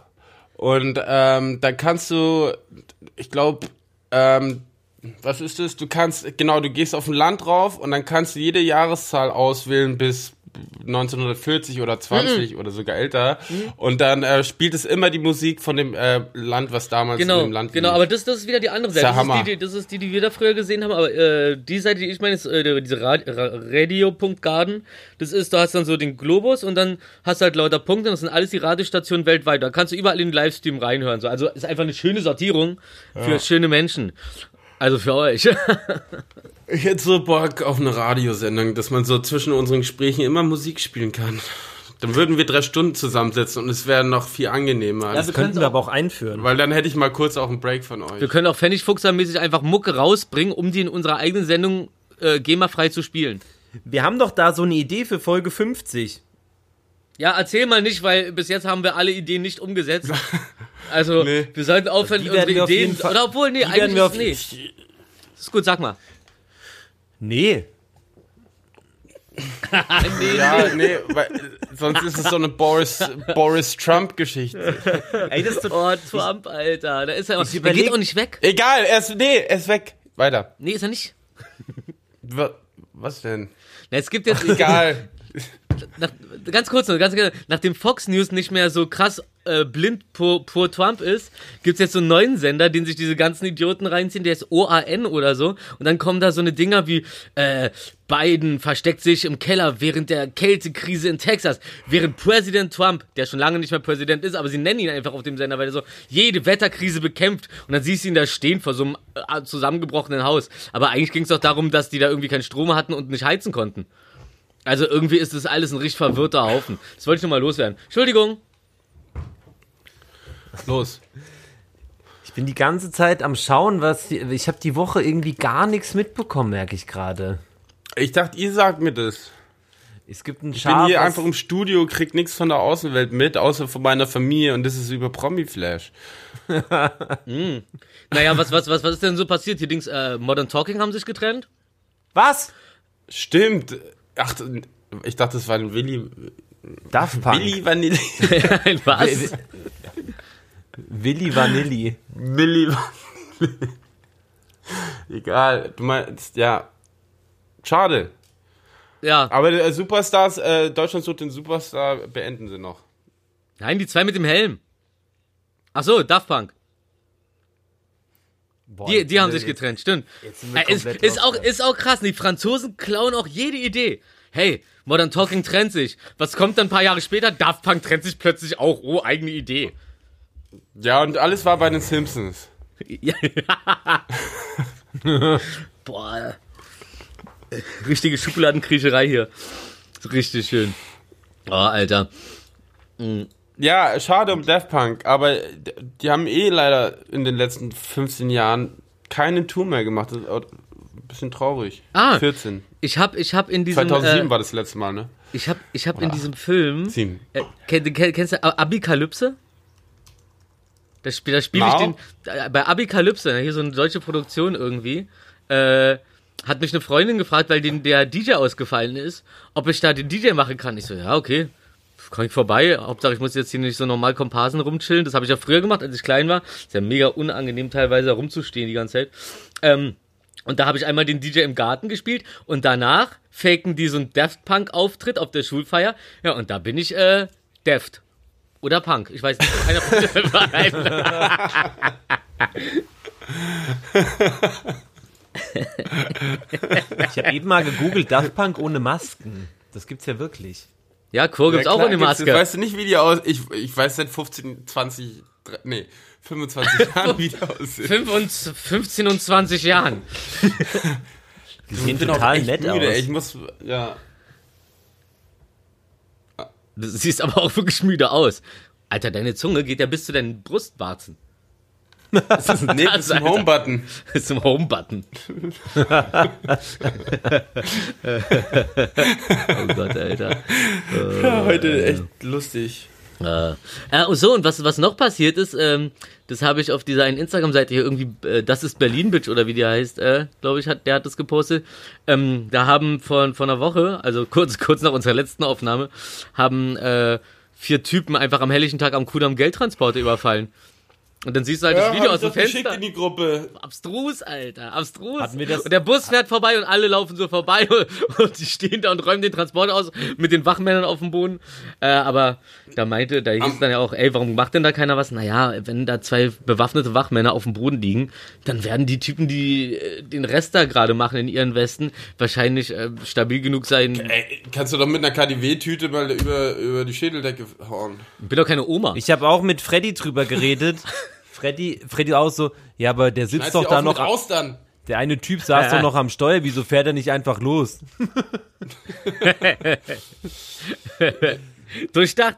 Und ähm, da kannst du, ich glaube, ähm, was ist das? Du kannst, genau, du gehst auf ein Land drauf und dann kannst du jede Jahreszahl auswählen bis 1940 oder 20 oder sogar älter. Und dann äh, spielt es immer die Musik von dem äh, Land, was damals Genau, in dem Land genau, lief. aber das, das ist wieder die andere Seite. der Das ist, die, die, das ist die, die wir da früher gesehen haben, aber äh, die Seite, die ich meine, ist äh, diese Ra Ra Radio.garden. Das ist, da hast du dann so den Globus und dann hast du halt lauter Punkte und das sind alles die Radiostationen weltweit. Da kannst du überall in den Livestream reinhören. So. Also ist einfach eine schöne Sortierung für schöne Menschen. Also für euch. (laughs) Ich hätte so Bock auf eine Radiosendung, dass man so zwischen unseren Gesprächen immer Musik spielen kann. Dann würden wir drei Stunden zusammensetzen und es wäre noch viel angenehmer. Das könnten wir aber auch einführen. Weil dann hätte ich mal kurz auch einen Break von euch. Wir können auch Pfennigfuchser-mäßig einfach Mucke rausbringen, um die in unserer eigenen Sendung äh, GEMA-frei zu spielen. Wir haben doch da so eine Idee für Folge 50. Ja, erzähl mal nicht, weil bis jetzt haben wir alle Ideen nicht umgesetzt. (laughs) Also, Nee. wir sollten aufhören, Die unsere Ideen. Fall- Oder obwohl, nee, eigentlich wir ist, auf- nee. Ist gut, sag mal. Nee. (laughs) nee, ja, nee, weil sonst ist es so eine Boris, Boris Trump-Geschichte. Ey, das ist (laughs) to- Oh, Trump, Alter. Da ist er. Der überleg- geht auch nicht weg. Egal, er ist, nee, er ist weg. Weiter. Nee, ist er nicht. Wa- Was denn? Na, es gibt jetzt. Egal. Nach, ganz kurz, noch, ganz kurz, nachdem Fox News nicht mehr so krass äh, blind por Trump ist, gibt's jetzt so einen neuen Sender, den sich diese ganzen Idioten reinziehen, der ist OAN oder so. Und dann kommen da so eine Dinger wie äh, Biden versteckt sich im Keller während der Kältekrise in Texas, während Präsident Trump, der schon lange nicht mehr Präsident ist, aber sie nennen ihn einfach auf dem Sender, weil er so jede Wetterkrise bekämpft. Und dann siehst du ihn da stehen vor so einem äh, zusammengebrochenen Haus. Aber eigentlich ging's doch darum, dass die da irgendwie keinen Strom hatten und nicht heizen konnten. Also irgendwie ist das alles ein richtig verwirrter Haufen. Das wollte ich nur mal loswerden. Entschuldigung. Los. Ich bin die ganze Zeit am Schauen, was. Die, ich habe die Woche irgendwie gar nichts mitbekommen, merke ich gerade. Ich dachte, ihr sagt mir das. Es gibt einen Ich bin Schaf. hier einfach im Studio, krieg nichts von der Außenwelt mit, außer von meiner Familie und das ist über Promi-Flash. (laughs) Naja, was, was, was, was ist denn so passiert? Hier Dings, äh, Modern Talking haben sich getrennt? was? Stimmt. Ach, ich dachte, das war ein Willi. Daft Punk. Willi Vanilli. (laughs) was? Willi Vanilli. Willi Vanilli. Egal. Du meinst, ja. Schade. Ja. Aber äh, Superstars, äh, Deutschland sucht den Superstar, beenden sie noch. Nein, die zwei mit dem Helm. Ach so, Daft Punk. Boah, Die, die haben sich getrennt, stimmt. jetzt sind wir Äh, ist, ist, auch, ja. ist auch krass. Die Franzosen klauen auch jede Idee. Hey, Modern Talking trennt sich. Was kommt dann ein paar Jahre später? Daft Punk trennt sich plötzlich auch. Oh, eigene Idee. Ja, und alles war bei den Simpsons. Ja. (laughs) Boah. Richtige Schokoladenkriecherei hier. Richtig schön. Oh, Alter. Ja, schade um Daft Punk, aber die haben eh leider in den letzten 15 Jahren keine Tour mehr gemacht. Das ist ein bisschen traurig. Ah. 14. Ich hab, ich hab in diesem, 2007 äh, war das letzte Mal, ne? ich hab, ich hab in diesem Film, Sieben. äh, kenn, kenn, kennst du Abikalypse? Da, spiel, da spiele ich Now? den, da, bei Abikalypse, hier so eine deutsche Produktion irgendwie, äh, hat mich eine Freundin gefragt, weil den, der DJ ausgefallen ist, ob ich da den DJ machen kann. Ich so, ja, okay, kann ich vorbei. Hauptsache, ich muss jetzt hier nicht so normal Komparsen rumchillen. Das habe ich ja früher gemacht, als ich klein war. Ist ja mega unangenehm teilweise rumzustehen die ganze Zeit. Ähm, und da habe ich einmal den DJ im Garten gespielt und danach faken die so einen Daft Punk Auftritt auf der Schulfeier. Ja, und da bin ich äh, Deft. Oder Punk. Ich weiß nicht. Einer von den beiden. (laughs) Ich habe eben mal gegoogelt, Daft Punk ohne Masken. Das gibt's ja wirklich. Ja, Chor gibt's Ja, auch klar ohne gibt's- Maske. Weißt du nicht, wie die aus... Ich, ich weiß seit 15, 20, dre- nee, 25 (laughs) Jahren, wie die aussehen. 5 und 15 und 20 Jahren. (laughs) Die sehen bin auch total echt nett müde, aus. Ich muss, ja... Du siehst aber auch wirklich müde aus. Alter, deine Zunge geht ja bis zu deinen Brustwarzen. Das ist (laughs) nee, das ist ein. Home-Button. Das ist im Home-Button. (laughs) oh Gott, Alter. Ja, heute echt lustig. Äh, äh, und so, und was, was noch passiert ist, ähm, das habe ich auf dieser einen Instagram-Seite hier irgendwie, äh, das ist Berlin Bitch oder wie die heißt, äh, glaube ich, hat, der hat das gepostet. Ähm, da haben vor, vor einer Woche, also kurz, kurz nach unserer letzten Aufnahme, haben äh, vier Typen einfach am helllichen Tag am Kudamm Geldtransporter überfallen. Und dann siehst du halt das Video aus dem geschickt Fenster. in die Gruppe. Abstrus, Alter, abstrus. Hatten wir das- und der Bus fährt vorbei und alle laufen so vorbei (laughs) und die stehen da und räumen den Transport aus mit den Wachmännern auf dem Boden. Äh, aber da meinte, da hieß es dann ja auch, ey, warum macht denn da keiner was? Naja, wenn da zwei bewaffnete Wachmänner auf dem Boden liegen, dann werden die Typen, die äh, den Rest da gerade machen in ihren Westen, wahrscheinlich äh, stabil genug sein. Ey, kannst du doch mit einer KDW-Tüte mal über, über die Schädeldecke hauen. Ich bin doch keine Oma. Ich habe auch mit Freddy drüber geredet. (laughs) Freddy, Freddy auch so, ja, aber der sitzt Schneid's doch da noch. raus dann. Der eine Typ saß doch noch am Steuer, wieso fährt er nicht einfach los? (laughs) Durchdacht.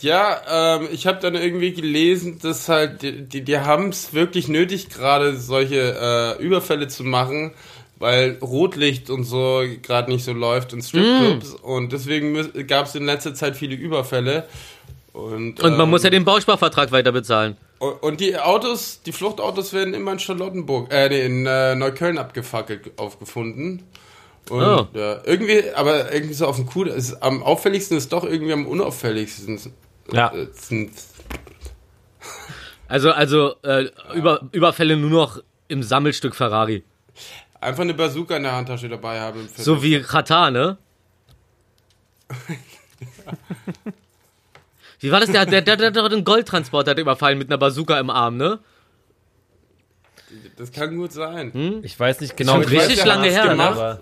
Ja, ähm, ich habe dann irgendwie gelesen, dass halt die, die, die haben es wirklich nötig, gerade solche äh, Überfälle zu machen, weil Rotlicht und so gerade nicht so läuft in Stripclubs und deswegen gab es in letzter Zeit viele Überfälle. Und, Und man ähm, muss ja den Bausparvertrag weiter bezahlen. und die Autos, die Fluchtautos werden immer in Charlottenburg, äh, nee, in äh, Neukölln abgefackelt aufgefunden. Und Oh. ja, irgendwie, aber irgendwie so auf dem Kuh, ist, am auffälligsten ist doch irgendwie am unauffälligsten. Ja. Äh, (laughs) Also, also äh, über, Überfälle nur noch im Sammelstück Ferrari. Einfach eine Bazooka in der Handtasche dabei haben. So wie Katar, ne? (laughs) Wie war das? Der, der, der, der hat doch den Goldtransporter überfallen mit einer Bazooka im Arm, ne? Das kann gut sein. Hm? Ich weiß nicht genau, Schon Ich weiß, richtig er lange hat's her, ne? gemacht. aber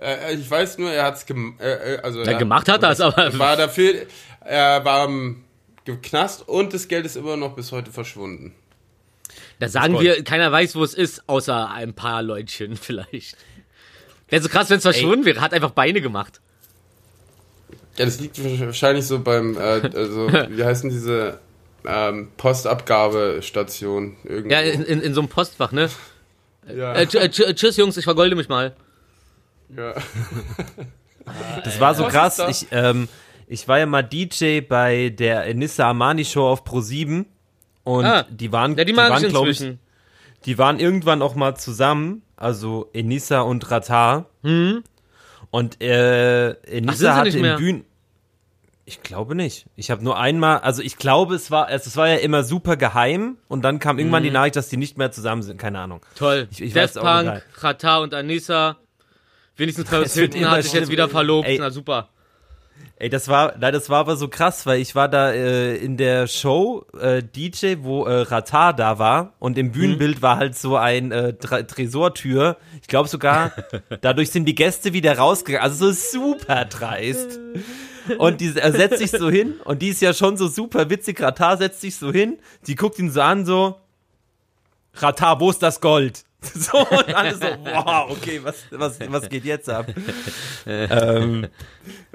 Äh, ich weiß nur, er hat's gem äh, äh, also Ja, gemacht hat er's, aber- war dafür er war im Knast und das Geld ist immer noch bis heute verschwunden. Da sagen wir, keiner weiß, wo es ist, außer ein paar Leutchen (laughs) vielleicht. Wäre so krass, wenn es verschwunden wäre. Hat einfach Beine gemacht. Ja, das liegt wahrscheinlich so beim äh, also (laughs) wie heißen diese ähm, Postabgabestation irgendwie. Ja, in, in, in so einem Postfach, ne? ja. Äh, äh, tsch- tschüss, Jungs, ich vergolde mich mal. ja. (laughs) das war so Was krass. Ich, ähm, ich war ja mal DJ bei der Enissa Armani Show auf Pro7 und Ah. die waren, Ja, die die waren, ich glaub ich, die waren irgendwann auch mal zusammen, also Enissa und Ratar. Und äh, sie hatte im mehr? Bühnen. Ich glaube nicht. Ich habe nur einmal, also ich glaube, es war, es, es war ja immer super geheim und dann kam irgendwann die Nachricht, dass die nicht mehr zusammen sind. Keine Ahnung. Toll. Ich- ich Daft weiß. Punk, Rata und Anissa. Wenigstens (laughs) wird Hilton hat sich jetzt wieder verlobt. Ey. Na super. Ey, das war, nein, das war aber so krass, weil ich war da äh, in der Show äh, DJ, wo äh, Ratar da war und im Bühnenbild war halt so ein äh, Tresortür. Ich glaube sogar, (laughs) dadurch sind die Gäste wieder rausgegangen. Also so super dreist. Und die er setzt sich so hin und die ist ja schon so super witzig. Ratar setzt sich so hin, die guckt ihn so an, so Ratar, wo ist das Gold? (laughs) So, und alle so, wow, okay, was, was, was geht jetzt ab? ähm,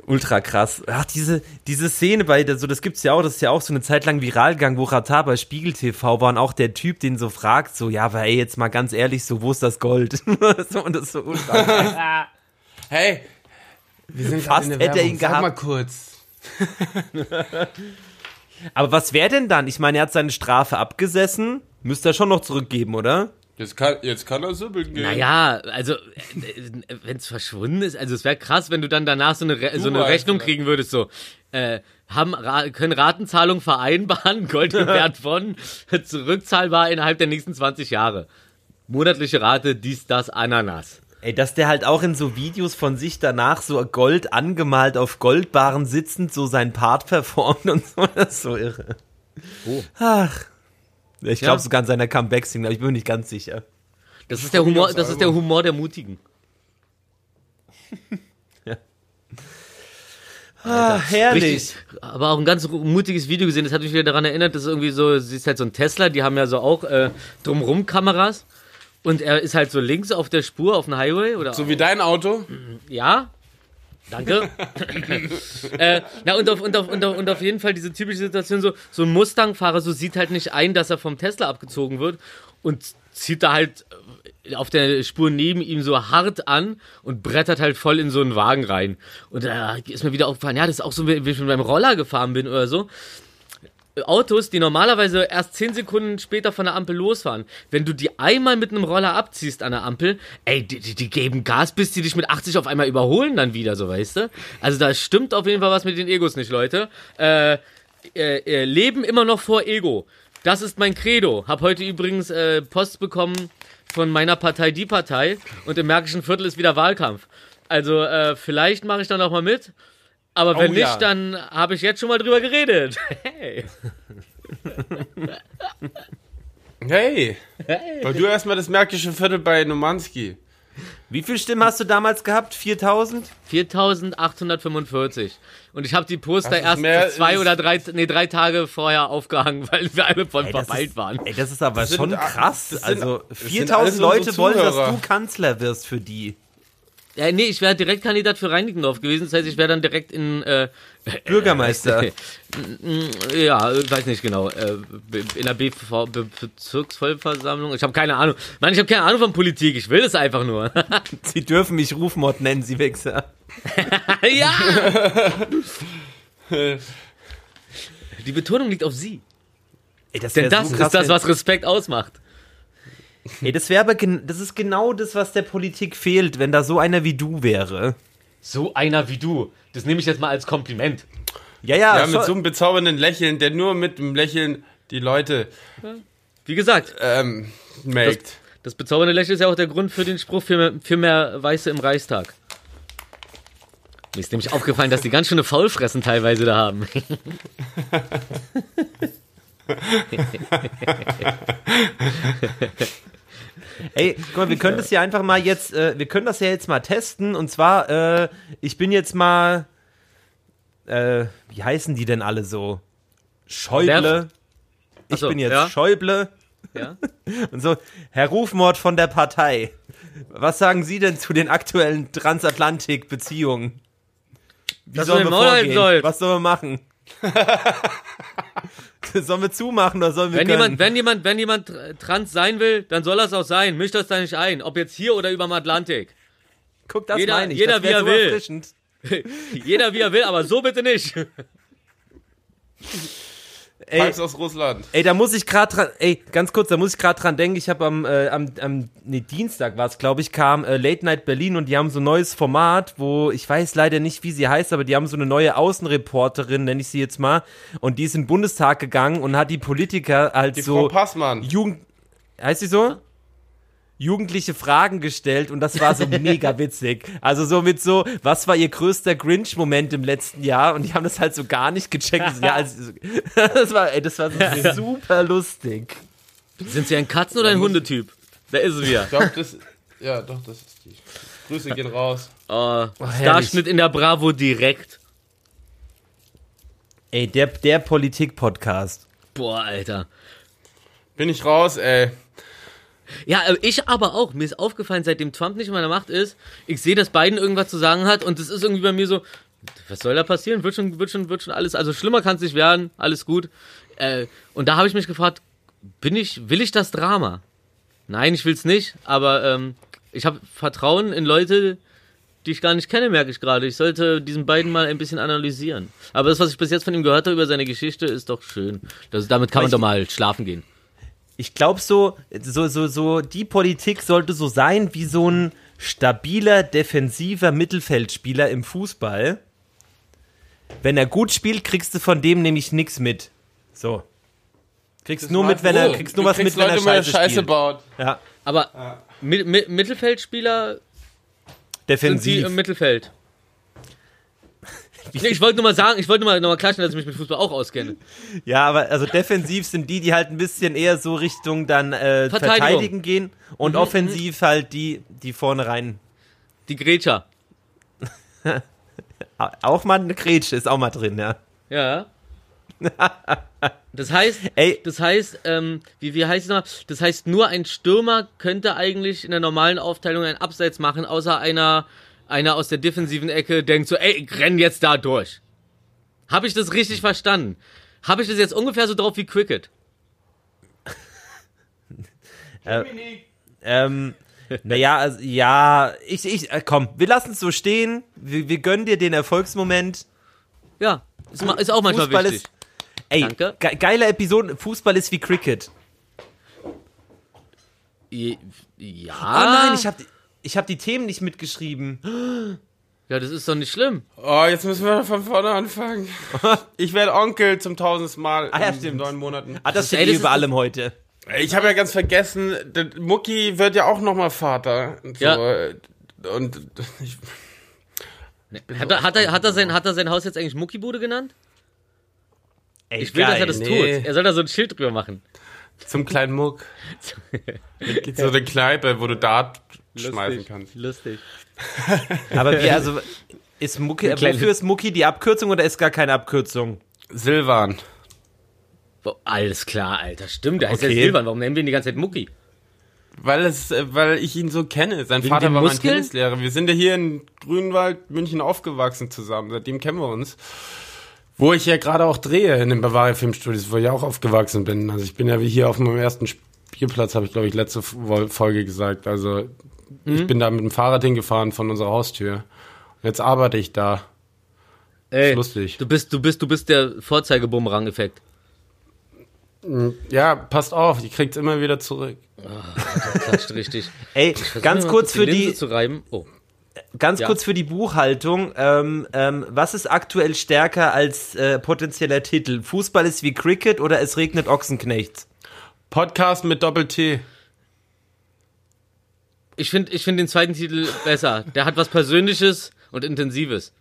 ultra krass. Ach, diese, diese Szene bei, der- so, das gibt's ja auch, das ist ja auch so eine Zeit lang viral gegangen, wo Ratar bei Spiegel TV war und auch der Typ, den so fragt, so, ja, aber ey, jetzt mal ganz ehrlich, so, wo ist das Gold? (laughs) so, und das ist so ultra krass. Hey, wir sind Fast hätte er ihn Sag gehabt. mal kurz. Aber was wäre denn dann? Ich meine, er hat seine Strafe abgesessen, müsste er schon noch zurückgeben, oder? Jetzt kann, jetzt kann er süppeln gehen. Naja, also, wenn es verschwunden ist, also es wäre krass, wenn du dann danach so eine, Re so eine Rechnung kriegen würdest, so, äh, haben, Ra können Ratenzahlungen vereinbaren, (laughs) Gold im (laughs) Wert von, zurückzahlbar innerhalb der nächsten 20 Jahre. Monatliche Rate, dies, das, Ananas. Ey, dass der halt auch in so Videos von sich danach so Gold angemalt auf Goldbarren sitzend so sein Part performt und so, (laughs) das ist so irre. Oh. Ach. Ich glaube Ja. sogar an seiner Comeback-Single, aber ich bin mir nicht ganz sicher. Das ist der Humor, das ist der. Humor der Mutigen. (laughs) Ah, Richtig, aber auch ein ganz mutiges Video gesehen. Das hat mich wieder daran erinnert, dass irgendwie so, sie ist halt so ein Tesla, die haben ja so auch äh, drumrum Kameras. Und er ist halt so links auf der Spur auf dem Highway oder So wie dein Auto. ja. Danke. (laughs) äh, na, und auf, und, auf, und, auf, und auf jeden Fall diese typische Situation, so, so ein Mustang-Fahrer so sieht halt nicht ein, dass er vom Tesla abgezogen wird und zieht da halt äh, auf der Spur neben ihm so hart an und brettert halt voll in so einen Wagen rein. Und da ist mir wieder aufgefallen, ja, das ist auch so, wie wie ich mit meinem Roller gefahren bin oder so. Autos, die normalerweise erst 10 Sekunden später von der Ampel losfahren, wenn du die einmal mit einem Roller abziehst an der Ampel, ey, die, die, die geben Gas, bis die dich mit 80 auf einmal überholen dann wieder, so weißt du? Also da stimmt auf jeden Fall was mit den Egos nicht, Leute. Äh, äh, äh, Leben immer noch vor Ego. Das ist mein Credo. Hab heute übrigens äh, Post bekommen von meiner Partei, die Partei, und im Märkischen Viertel ist wieder Wahlkampf. Also äh, vielleicht mache ich dann auch mal mit. Aber wenn Oh nicht, ja. dann habe ich jetzt schon mal drüber geredet. (laughs) Hey. Hey. Weil du erstmal das märkische Viertel bei Numanski. Wie viele Stimmen hast du damals gehabt? 4000? 4845. Und ich habe die Poster Das erst mehr- zwei oder drei, nee, drei Tage vorher aufgehangen, weil wir alle voll Ey, das verpeilt ist, waren. ey, das ist aber sind schon a- krass. das sind- also das sind 4000 alles unsere Leute wollen, dass du Kanzler wirst für die. Ja, nee, ich wäre Direktkandidat für Reinickendorf gewesen. Das heißt, ich wäre dann direkt in, äh, Bürgermeister. (laughs) ja, ich weiß nicht genau, äh, in der BV, Be Bezirksvollversammlung. Ich habe keine Ahnung. Mann, ich habe keine Ahnung von Politik. Ich will es einfach nur. (laughs) Sie dürfen mich Rufmord nennen, Sie Wichser. (laughs) ja! Die Betonung liegt auf sie. Ey, das Denn das so ist krass, das, wenn- was Respekt ausmacht. Ey, das wäre aber gen das ist genau das, was der Politik fehlt, wenn da so einer wie du wäre. So einer wie du. Das nehme ich jetzt mal als Kompliment. Ja, ja, Ja, mit so einem bezaubernden Lächeln, der nur mit dem Lächeln die Leute Wie gesagt, ähm, melkt. das bezaubernde Lächeln ist ja auch der Grund für den Spruch für mehr, für mehr Weiße im Reichstag. Mir ist nämlich aufgefallen, dass die ganz schöne Faulfressen teilweise da haben. (laughs) (laughs) (laughs) Ey, guck mal, wir können das ja einfach mal jetzt, äh, wir können das ja jetzt mal testen. Und zwar, äh, ich bin jetzt mal, äh, wie heißen die denn alle so? Schäuble. Ich Achso, bin jetzt ja. Schäuble. Ja? (laughs) Und so, Herr Rufmord von der Partei. Was sagen Sie denn zu den aktuellen Transatlantik-Beziehungen? Wie Dass sollen wir vorgehen? sollst. Was sollen wir machen? (laughs) sollen wir zumachen oder sollen wir Wenn können? jemand, wenn jemand, wenn jemand tr- trans sein will, dann soll das auch sein. Mischt das da nicht ein. Ob jetzt hier oder überm Atlantik. Guck, das jeder- meine ich. jeder, wie er will. (laughs) Jeder wie er will, aber so bitte nicht. (laughs) Ey, Pipes aus Russland. Ey, da muss ich gerade dran, ey, ganz kurz, da muss ich gerade dran denken, ich habe am, äh, am, am nee, Dienstag war es, glaube ich, kam äh, Late Night Berlin und die haben so ein neues Format, wo, ich weiß leider nicht, wie sie heißt, aber die haben so eine neue Außenreporterin, nenne ich sie jetzt mal, und die ist in den Bundestag gegangen und hat die Politiker halt Die so Frau Passmann. Jugend, heißt sie so? Jugendliche Fragen gestellt und das war so (laughs) mega witzig. Also so mit so, was war ihr größter Grinch-Moment im letzten Jahr? Und die haben das halt so gar nicht gecheckt. Ja, also, (laughs) das war, ey, das war so super lustig. Sind Sie ein Katzen- oder ein Hundetyp? Da ist es wieder. Ich glaube, das. Ja, doch, das ist die. Grüße gehen raus. Oh, herrlich. Starschnitt in der Bravo direkt. Ey, der, der Politik-Podcast. Boah, Alter. Bin ich raus, ey. Ja, äh, ich aber auch. Mir ist aufgefallen, seitdem Trump nicht in meiner Macht ist, ich sehe, dass Biden irgendwas zu sagen hat und es ist irgendwie bei mir so, was soll da passieren? Wird schon, wird schon, wird schon alles, also schlimmer kann es nicht werden, alles gut. Äh, und da habe ich mich gefragt, bin ich, will ich das Drama? Nein, ich will's nicht, aber ähm, ich habe Vertrauen in Leute, die ich gar nicht kenne, merke ich gerade. Ich sollte diesen beiden mal ein bisschen analysieren. Aber das, was ich bis jetzt von ihm gehört habe über seine Geschichte, ist doch schön. Das, damit kann man doch mal schlafen gehen. Ich glaube so, so, so, so, die Politik sollte so sein wie so ein stabiler, defensiver Mittelfeldspieler im Fußball. Wenn er gut spielt, kriegst du von dem nämlich nichts mit. So. Kriegst nur mit, wenn er, kriegst nur was mit, wenn er Leute, wenn er Scheiße, Scheiße spielt. baut. Ja, Aber Mi Mi Mittelfeldspieler defensiv. im Mittelfeld. (laughs) Ich wollte nur mal sagen, ich wollte nur mal, noch mal klarstellen, dass ich mich mit Fußball auch auskenne. Ja, aber also defensiv sind die, die halt ein bisschen eher so Richtung dann äh. Mhm, verteidigen gehen und offensiv halt die, die vorne rein. Die Grätscher. (laughs) Au- Auch mal eine Grätsche ist auch mal drin, ja. Ja. (laughs) Das heißt, Ey. das heißt, ähm, wie, wie heißt es noch? Das heißt, nur ein Stürmer könnte eigentlich in der normalen Aufteilung ein Abseits machen, außer einer, einer aus der defensiven Ecke denkt so, ey, ich renn jetzt da durch. Habe ich das richtig verstanden? Habe ich das jetzt ungefähr so drauf wie Cricket? (laughs) Ähm, naja, also, ja, ich, ich, äh, komm, wir lassen es so stehen. Wir, wir gönnen dir den Erfolgsmoment. Ja, ist, ist auch manchmal Fußball wichtig. ist, ey, Danke. ge geile Episode. Fußball ist wie Cricket. Ja. Oh nein, ich habe ich hab die Themen nicht mitgeschrieben. Ja, das ist doch nicht schlimm. Oh, jetzt müssen wir von vorne anfangen. (laughs) Ich werde Onkel zum tausendsten Mal Ah, ja, in stimmt. neun Monaten. Ah, das Ey, steht das über allem heute. Ich habe ja ganz vergessen, der Mucki wird ja auch nochmal Vater. Und So. Ja. Und ich, Hat er, hat, er, hat, er sein, hat er sein Haus jetzt eigentlich Muckibude genannt? Ey, Ich will, dass er das nee. tut. Er soll da so ein Schild drüber machen. zum kleinen Muck. (laughs) Gibt so eine Kneipe, wo du Dart schmeißen kannst. Lustig. (laughs) Aber wie, also, ist Mucki, wofür ist Mucki die Abkürzung oder ist gar keine Abkürzung? Silvan. Boah, alles klar, Alter. Stimmt, der heißt ja Okay. Silvan. Warum nennen wir ihn die ganze Zeit Mucki? Weil es, äh, weil ich ihn so kenne. Sein Wegen Vater war mein? Tennislehrer. Wir sind ja hier in Grünwald, München aufgewachsen zusammen. Seitdem kennen wir uns. Wo ich ja gerade auch drehe in den Bavaria Filmstudios, wo ich auch aufgewachsen bin. Also ich bin ja wie hier auf meinem ersten Spielplatz, habe ich glaube ich letzte Folge gesagt. Also ich Mhm. bin da mit dem Fahrrad hingefahren von unserer Haustür. Jetzt arbeite ich da. Ey, lustig. Du bist, du bist, du bist der Vorzeigebumerang-Effekt. Ja, passt auf, ihr kriegt's immer wieder zurück. Klatscht richtig. (laughs) Ey, ganz kurz für die, zu reiben. Oh. ganz Ja. kurz für die Buchhaltung. Ähm, ähm, was ist aktuell stärker als äh, potenzieller Titel? Fußball ist wie Cricket oder es regnet Ochsenknechts? Podcast mit Doppel-T. Ich finde ich find den zweiten Titel besser. Der hat was Persönliches und Intensives.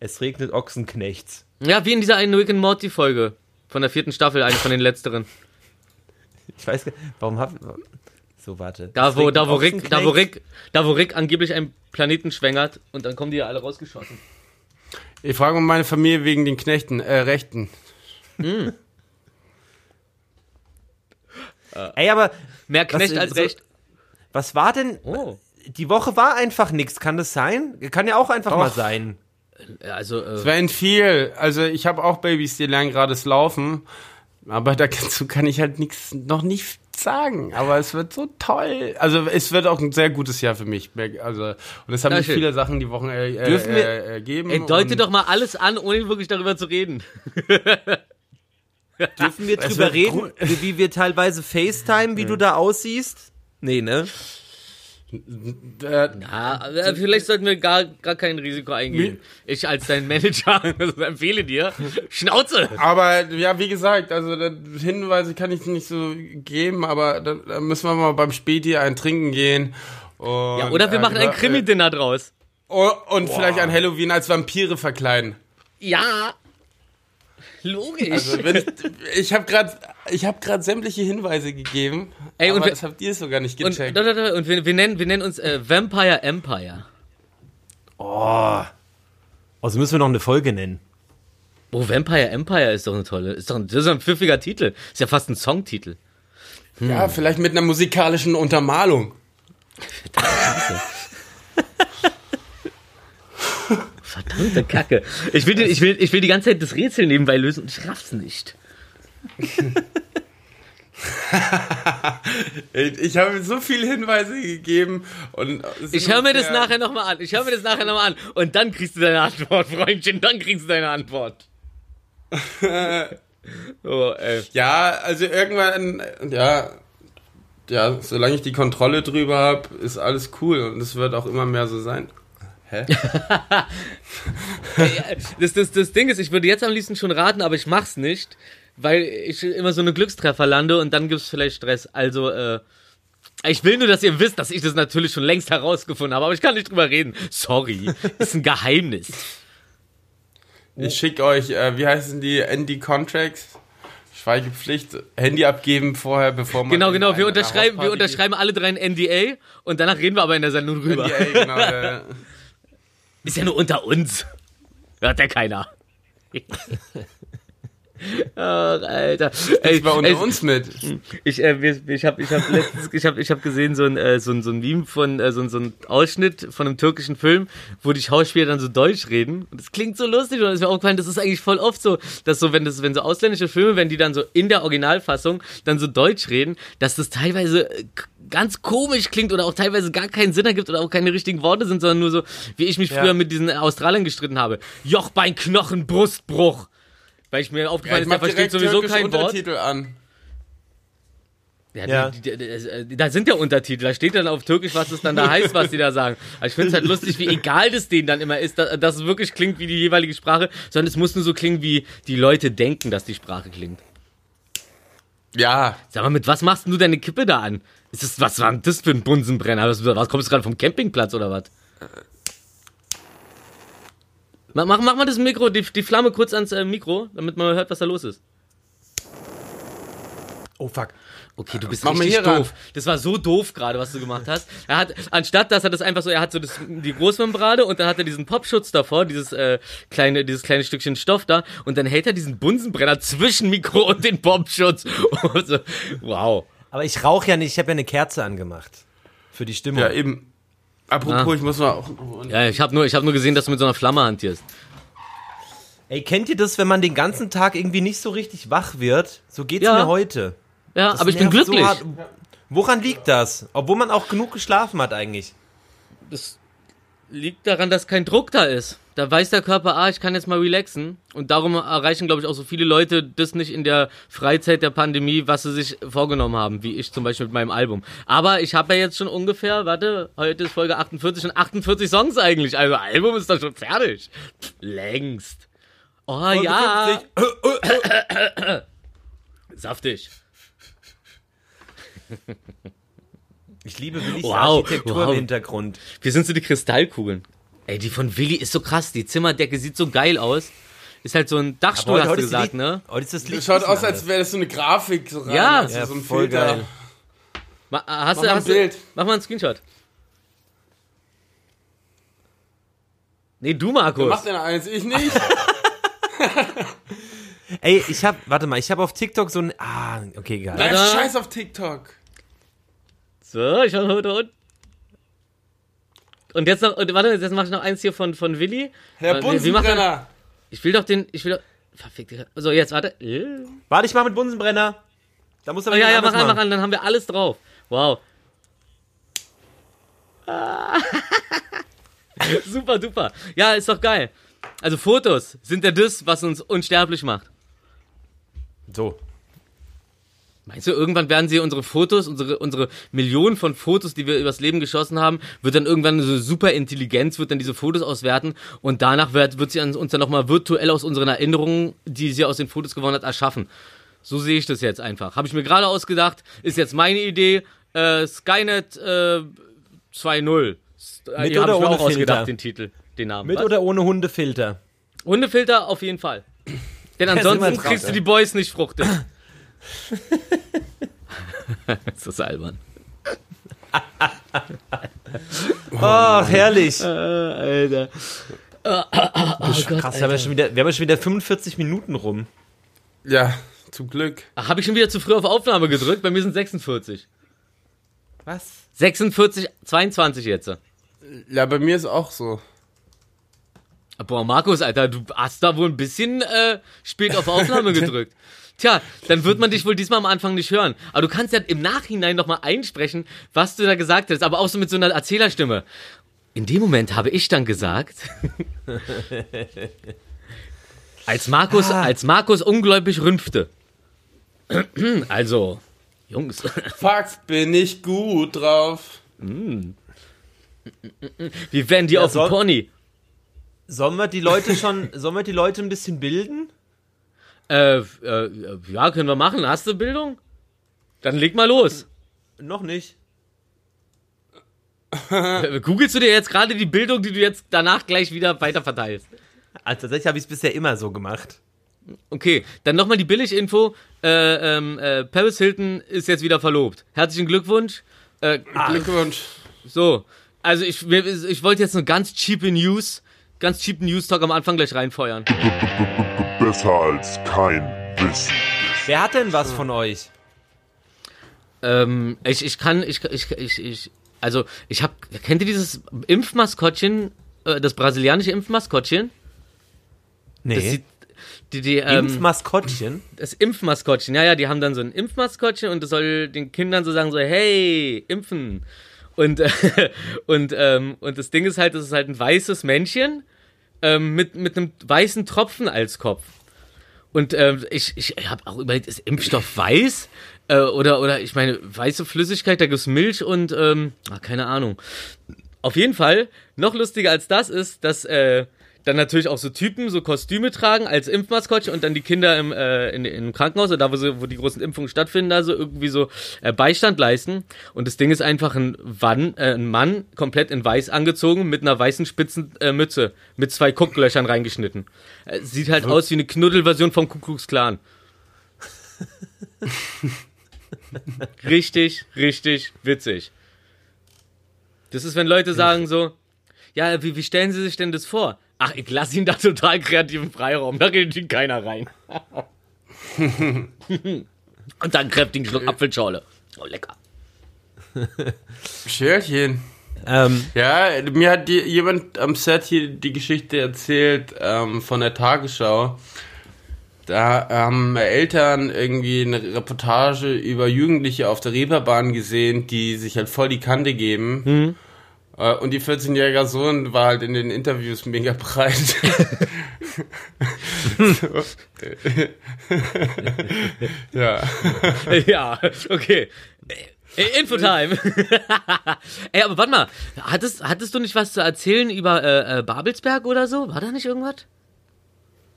Es regnet Ochsenknechts. Ja, wie in dieser einen Rick and Morty Folge von der vierten Staffel, eine von den letzteren. Ich weiß gar nicht, warum hab So, warte. Da wo, da, wo Rick, da, wo. Rick, da, wo Rick angeblich einen Planeten schwängert und dann kommen die ja alle rausgeschossen. Ich frage mal meine Familie wegen den Knechten, äh, Rechten. Ey, aber Mehr Knecht als so- Recht. Was war denn? Oh. Die Woche war einfach nix. Kann das sein? Kann ja auch einfach Doch. mal sein. Also, äh, Sven, viel. Also ich habe auch Babys, die lernen gerade das Laufen. Aber dazu kann ich halt nichts noch nicht sagen. Aber es wird so toll. Also es wird auch ein sehr gutes Jahr für mich. Also und es haben Ja, mich viele Sachen die Wochen äh, äh, Dürfen wir- äh, ergeben. ey, deute doch mal alles an, ohne wirklich darüber zu reden. Dürfen wir (laughs) drüber reden, wie wie wir teilweise FaceTime, wie du da aussiehst? Nee, ne? äh, Ja, äh, vielleicht sollten wir gar, gar kein Risiko eingehen. Ich als dein Manager (laughs) empfehle dir, Schnauze! Aber ja, wie gesagt, also Hinweise kann ich nicht so geben, aber da, da müssen wir mal beim Späti ein Trinken gehen. Und, Ja, oder wir äh, machen ein Krimi-Dinner draus. oh, und vielleicht ein Halloween als Vampire verkleiden. Ja. Logisch. Also wenn ich ich habe gerade ich habe gerade sämtliche Hinweise gegeben, Ey, und aber wir- das habt ihr sogar nicht und, gecheckt. da, da, da, und wir, wir, nennen, wir nennen uns äh, Vampire Empire. Oh. Also müssen wir noch eine Folge nennen. Oh, Vampire Empire ist doch eine tolle, ist doch ein, das ist doch ein pfiffiger Titel. Ist ja fast ein Songtitel. ja, vielleicht mit einer musikalischen Untermalung. (laughs) Verdammte Kacke. Ich will, die- ich, will, ich will die ganze Zeit das Rätsel nebenbei lösen und ich raff's nicht. (laughs) Ich habe so viele Hinweise gegeben und es Ich höre mir das nachher nochmal an. Ich höre mir das nachher nochmal an. Und dann kriegst du deine Antwort, (laughs) Freundchen. Dann kriegst du deine Antwort. (laughs) oh, ey. Ja, also irgendwann ja ja, solange ich die Kontrolle drüber habe, ist alles cool und es wird auch immer mehr so sein. Hä? (laughs) Das, das, das Ding ist, ich würde jetzt am liebsten schon raten, aber ich mach's nicht, weil ich immer so eine Glückstreffer lande und dann gibt's vielleicht Stress. Also, äh, ich will nur, dass ihr wisst, dass ich das natürlich schon längst herausgefunden habe, aber ich kann nicht drüber reden. Sorry. Das (laughs) ist ein Geheimnis. Ich schicke euch, äh, wie heißen die, Andy Contracts? Schweigepflicht, Handy abgeben vorher, bevor man. Genau, genau. Wir unterschreiben, wir unterschreiben alle drei ein NDA und danach reden wir aber in der Sendung drüber. NDA, genau, (laughs) äh, Ist ja nur unter uns. Hört ja keiner. (laughs) Ach, Alter. Ey, bei unter ey, uns mit. Ich, äh, ich habe ich hab letztens, ich hab, ich hab gesehen so ein, äh, so ein, so ein Meme von, äh, so, ein- so ein Ausschnitt von einem türkischen Film, wo die Schauspieler dann so Deutsch reden. Und das klingt so lustig und es ist mir aufgefallen, das ist eigentlich voll oft so, dass so, wenn das, wenn so ausländische Filme, wenn die dann so in der Originalfassung dann so Deutsch reden, dass das teilweise ganz komisch klingt oder auch teilweise gar keinen Sinn ergibt oder auch keine richtigen Worte sind, sondern nur so, wie ich mich Ja. früher mit diesen Australiern gestritten habe. Jochbein, Knochen, Brustbruch. Weil ich mir Ja, aufgefallen ich ist, mach versteht sowieso kein Wort. Untertitel an. Ja, Ja. Die, die, die, äh, da sind ja Untertitel, da steht dann auf Türkisch, was es dann da heißt, was die da sagen. Aber ich finde es halt lustig, wie egal das denen dann immer ist, dass, dass es wirklich klingt wie die jeweilige Sprache, sondern es muss nur so klingen, wie die Leute denken, dass die Sprache klingt. Ja, Sag mal, mit was machst denn du deine Kippe da an? Ist das, was war denn das für ein Bunsenbrenner? Was, was kommst du gerade vom Campingplatz oder was? Mach, mach, mach mal das Mikro, die, die Flamme kurz ans äh, Mikro, damit man hört, was da los ist. Oh fuck. Okay, du bist Mach mal richtig hier ran. doof. Das war so doof gerade, was du gemacht hast. Er hat, anstatt dass er das einfach so, er hat so das, die Großmembrane und dann hat er diesen Popschutz davor, dieses äh, kleine, dieses kleine Stückchen Stoff da und dann hält er diesen Bunsenbrenner zwischen Mikro und den Popschutz. (laughs) Und so, wow. Aber ich rauche ja nicht, ich habe ja eine Kerze angemacht. Für die Stimmung. ja, eben. Apropos, Ah. ich muss mal auch. Ja, ich habe nur, ich habe nur gesehen, dass du mit so einer Flamme hantierst. Ey, kennt ihr das, wenn man den ganzen Tag irgendwie nicht so richtig wach wird? So geht's Ja. mir heute. Ja, Das aber ich bin so glücklich. hart. Woran liegt das? Obwohl man auch genug geschlafen hat eigentlich. das liegt daran, dass kein Druck da ist. Da weiß der Körper, ah, ich kann jetzt mal relaxen. Und darum erreichen, glaube ich, auch so viele Leute das nicht in der Freizeit der Pandemie, was sie sich vorgenommen haben, wie ich zum Beispiel mit meinem Album. Aber ich habe ja jetzt schon ungefähr, warte, heute ist Folge 48 und 48 Songs eigentlich. Also Album ist doch schon fertig. Längst. Oh ja. 50. (coughs) Saftig. Ich liebe Willis Wow, Architektur wow. im Hintergrund. Wie sind so die Kristallkugeln? Ey, die von Willi ist so krass. Die Zimmerdecke sieht so geil aus. Ist halt so ein Dachstuhl, hast du gesagt, Licht- ne? Heute ist das Das Licht schaut bisschen aus, als wäre das so eine Grafik. So rein, Ja. also Ja, so ein voll Filter. geil. Ma- Hast Mach du, mal ein hast du, Bild. mach mal einen Screenshot. Nee, du, Markus. Mach denn eins, ich nicht. (laughs) Ey, ich hab, warte mal, ich habe auf TikTok so ein, ah, okay, egal. Bleib scheiß auf TikTok. So, ich schau heute und. Und jetzt noch, und warte, jetzt mach ich noch eins hier von, von Willi. Der Äh, er- Bunsenbrenner. Ich will doch den, ich will doch, verfickte, so, jetzt, warte. Warte, ich mach mit Bunsenbrenner. Da muss Oh, aber ja, ja, jemand mach an, mach machen. an, dann haben wir alles drauf. Wow. Ah. (laughs) super, super. Ja, ist doch geil. Also Fotos sind ja das, was uns unsterblich macht. So. Meinst du, irgendwann werden sie unsere Fotos, unsere, unsere Millionen von Fotos, die wir übers Leben geschossen haben, wird dann irgendwann so super Intelligenz, wird dann diese Fotos auswerten und danach wird, wird sie uns dann nochmal virtuell aus unseren Erinnerungen, die sie aus den Fotos gewonnen hat, erschaffen. So sehe ich das jetzt einfach. Habe ich mir gerade ausgedacht, ist jetzt meine Idee, äh, Skynet äh, 2.0. St- äh, Mit die oder ich mir ohne auch ausgedacht, Filter? den Titel, den Namen. Mit Was? oder ohne Hundefilter? Hundefilter auf jeden Fall. Denn ansonsten kriegst du ja. die Boys nicht fruchtig. (laughs) ist das albern. (laughs) Ach, herrlich. Alter. Krass, wir haben, ja schon wieder, wir haben ja schon wieder 45 Minuten rum. Ja, zum Glück. Habe ich schon wieder zu früh auf Aufnahme gedrückt? Bei mir sind 46. Was? 46, 22 jetzt. Ja, bei mir ist auch so. Boah, Markus, Alter, du hast da wohl ein bisschen äh, spät auf Aufnahme (laughs) gedrückt. Tja, dann wird man dich wohl diesmal am Anfang nicht hören. Aber du kannst ja im Nachhinein nochmal einsprechen, was du da gesagt hast, aber auch so mit so einer Erzählerstimme. In dem Moment habe ich dann gesagt, (laughs) als Markus, als Markus ungläubig rümpfte. (clears throat) Also, Jungs, (laughs) Fuck, bin ich gut drauf. wie werden die auf dem Pony? Sollen wir die Leute schon, sollen wir die Leute ein bisschen bilden? Äh, äh, ja, können wir machen. Hast du Bildung? Dann leg mal los. Noch nicht. (laughs) Googelst du dir jetzt gerade die Bildung, die du jetzt danach gleich wieder weiterverteilst? Also tatsächlich habe ich es bisher immer so gemacht. Okay, dann nochmal die Billiginfo. Äh, ähm, äh, Paris Hilton ist jetzt wieder verlobt. Herzlichen Glückwunsch. Äh, Glückwunsch. so, also ich, ich wollte jetzt eine ganz cheape News, ganz cheap News Talk am Anfang gleich reinfeuern. Besser als kein Wissen. Wer hat denn was von euch? Ähm, ich, ich kann, ich, ich, ich, ich, also ich hab, kennt ihr dieses Impfmaskottchen, äh, das brasilianische Impfmaskottchen? Nee. Das sieht, die, die, ähm, Impfmaskottchen. das Impfmaskottchen, ja, ja, die haben dann so ein Impfmaskottchen und das soll den Kindern so sagen, so, hey, impfen. Und, äh, (laughs) und, ähm, und das Ding ist halt, das ist halt ein weißes Männchen ähm, mit, mit einem weißen Tropfen als Kopf. Und ähm, ich, ich habe auch überlegt, ist Impfstoff weiß? Äh, oder, oder ich meine, weiße Flüssigkeit, da gibt's Milch und, ähm, ach, keine Ahnung. Auf jeden Fall, noch lustiger als das ist, dass äh, dann natürlich auch so Typen so Kostüme tragen als Impfmaskottchen und dann die Kinder im, äh, in, im Krankenhaus oder da, wo, sie, wo die großen Impfungen stattfinden, da so irgendwie so äh, Beistand leisten. Und das Ding ist einfach ein, Wann, äh, ein Mann, komplett in weiß angezogen, mit einer weißen spitzen äh, Mütze, mit zwei Gucklöchern reingeschnitten. Äh, sieht halt aus wie eine Knuddelversion vom Ku Klux Klan. (laughs) richtig, richtig witzig. Das ist, wenn Leute sagen so, ja, wie, wie stellen Sie sich denn das vor? Ach, ich lasse Ihnen da total kreativen Freiraum, da redet Ihnen keiner rein. (laughs) Und dann kräftigen Schluck Apfelschorle. Oh, lecker. (laughs) Schälchen. Ähm, Ja, mir hat die, jemand am Set hier die Geschichte erzählt ähm, von der Tagesschau. Da haben Eltern irgendwie eine Reportage über Jugendliche auf der Reeperbahn gesehen, die sich halt voll die Kante geben. Äh, Und die 14-jährige Sohn war halt in den Interviews mega breit. (laughs) Ja. ja, okay. Äh, Infotime. (laughs) Ey, aber warte mal, hattest, hattest du nicht was zu erzählen über äh, äh, Babelsberg oder so? War da nicht irgendwas?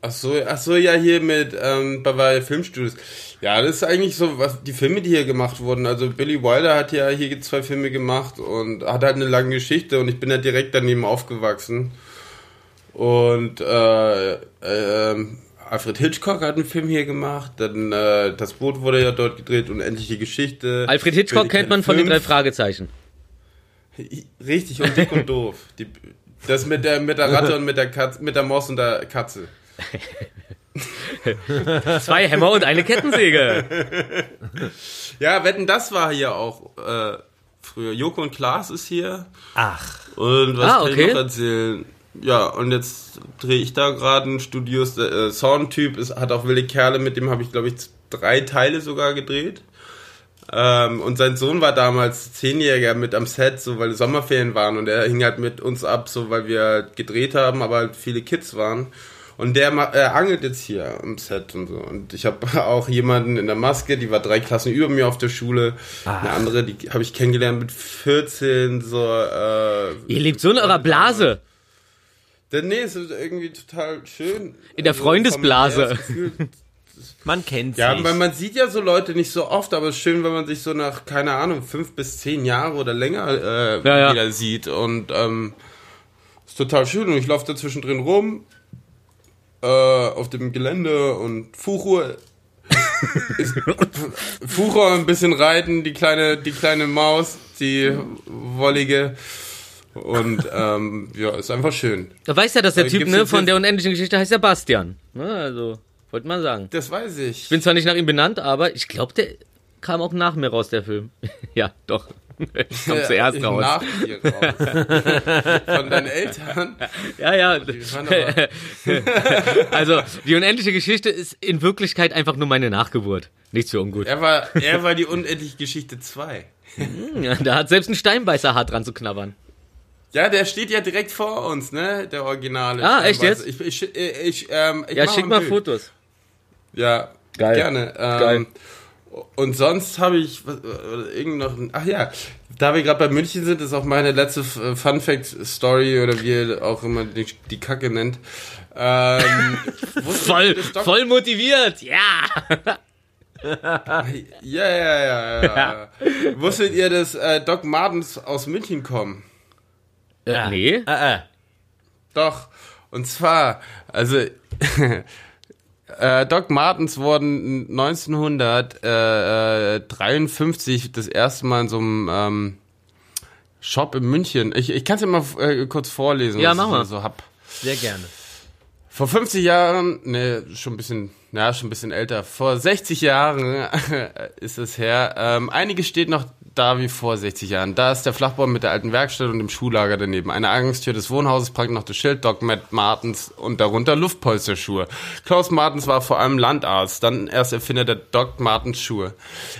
Ach so, ach so, ja, hier mit ähm, Bavaria Filmstudios. Ja, das ist eigentlich so, was die Filme, die hier gemacht wurden. Also Billy Wilder hat ja hier zwei Filme gemacht und hat halt eine lange Geschichte und ich bin ja direkt daneben aufgewachsen. Und äh, äh, Alfred Hitchcock hat einen Film hier gemacht, dann äh, das Boot wurde ja dort gedreht, unendliche Geschichte. Alfred Hitchcock Billy kennt man von den drei. Fragezeichen. Richtig, und dick und doof. Die, das mit der, mit der Ratte (laughs) und mit der Katze, mit der Maus und der Katze. (laughs) Zwei Hämmer und eine Kettensäge. (laughs) Ja, wetten, das war hier auch äh, früher. Joko und Klaas ist hier. Ach, Und was Ah, kann okay. ich noch erzählen? Ja, und jetzt drehe ich da gerade ein Studios. Der äh, Soundtyp ist, hat auch wilde Kerle, mit dem habe ich, glaube ich, drei Teile sogar gedreht. Ähm, und sein Sohn war damals Zehnjähriger mit am Set, so weil Sommerferien waren und er hing halt mit uns ab, so weil wir gedreht haben, aber halt viele Kids waren. Und der ma- äh, angelt jetzt hier am Set und so. Und ich habe (laughs) auch jemanden in der Maske, die war drei Klassen über mir auf der Schule. Eine andere, die habe ich kennengelernt mit 14, so äh, Ihr lebt so in eurer Blase. denn nee, es ist irgendwie total schön. In der Freundesblase. familiäres Gefühl. (laughs) man kennt Ja, sich. weil man sieht ja so Leute nicht so oft, aber es ist schön, wenn man sich so nach, keine Ahnung, fünf bis zehn Jahre oder länger äh, Ja, ja. wieder sieht. Und ähm, ist total schön. Und ich laufe da zwischendrin rum äh, auf dem Gelände und Fuchur. ist, (laughs) Fuchur ein bisschen reiten, die kleine, die kleine Maus, die wollige. Und ähm, ja, ist einfach schön. Da weiß ja, dass der Aber Typ ne, von der unendlichen Geschichte heißt ja Bastian. Ne, also, wollte man sagen. Das weiß ich. Ich bin zwar nicht nach ihm benannt, aber ich glaube, der kam auch nach mir raus, der Film. (laughs) ja, doch. Ich kam zuerst raus. Nach dir raus. Von deinen Eltern. Ja, ja. (laughs) Also, die unendliche Geschichte ist in Wirklichkeit einfach nur meine Nachgeburt. Nichts für ungut. Er war, er war die unendliche Geschichte 2. Ja, da hat selbst ein Steinbeißer hart dran zu knabbern. Ja, der steht ja direkt vor uns, ne? Der Originale. Ah, echt jetzt? Ich, ich, ich, ähm, ich Ja, schick mal Bild. Fotos. Ja, Geil. gerne. Ähm, Geil. Und sonst habe ich was, äh, irgend noch. Ach ja, da wir gerade bei München sind, ist auch meine letzte F- Fun Fact Story oder wie ihr auch immer die, die Kacke nennt. Ähm, (laughs) Voll, voll motiviert. Ja. Ja, ja, ja, ja. Wusstet ihr, dass äh, Doc Martens aus München kommen? ja. Nee. Äh, äh. Doch. Und zwar, also (laughs) äh, Doc Martens wurden 1953 das erste Mal in so einem ähm, Shop in München. Ich, ich kann es ja mal äh, kurz vorlesen, Ja, was ich so hab. Sehr gerne. Vor 50 Jahren, ne, schon ein bisschen, ja, schon ein bisschen älter. Vor 60 Jahren (laughs) ist es her. Ähm, einiges steht noch da wie vor 60 Jahren. Da ist der Flachbau mit der alten Werkstatt und dem Schuhlager daneben. Eine Eingangstür des Wohnhauses prangt noch das Schild Doc Matt Martens und darunter Luftpolsterschuhe. Klaus Martens war vor allem Landarzt, dann erst Erfinder der Doc Martens Schuhe.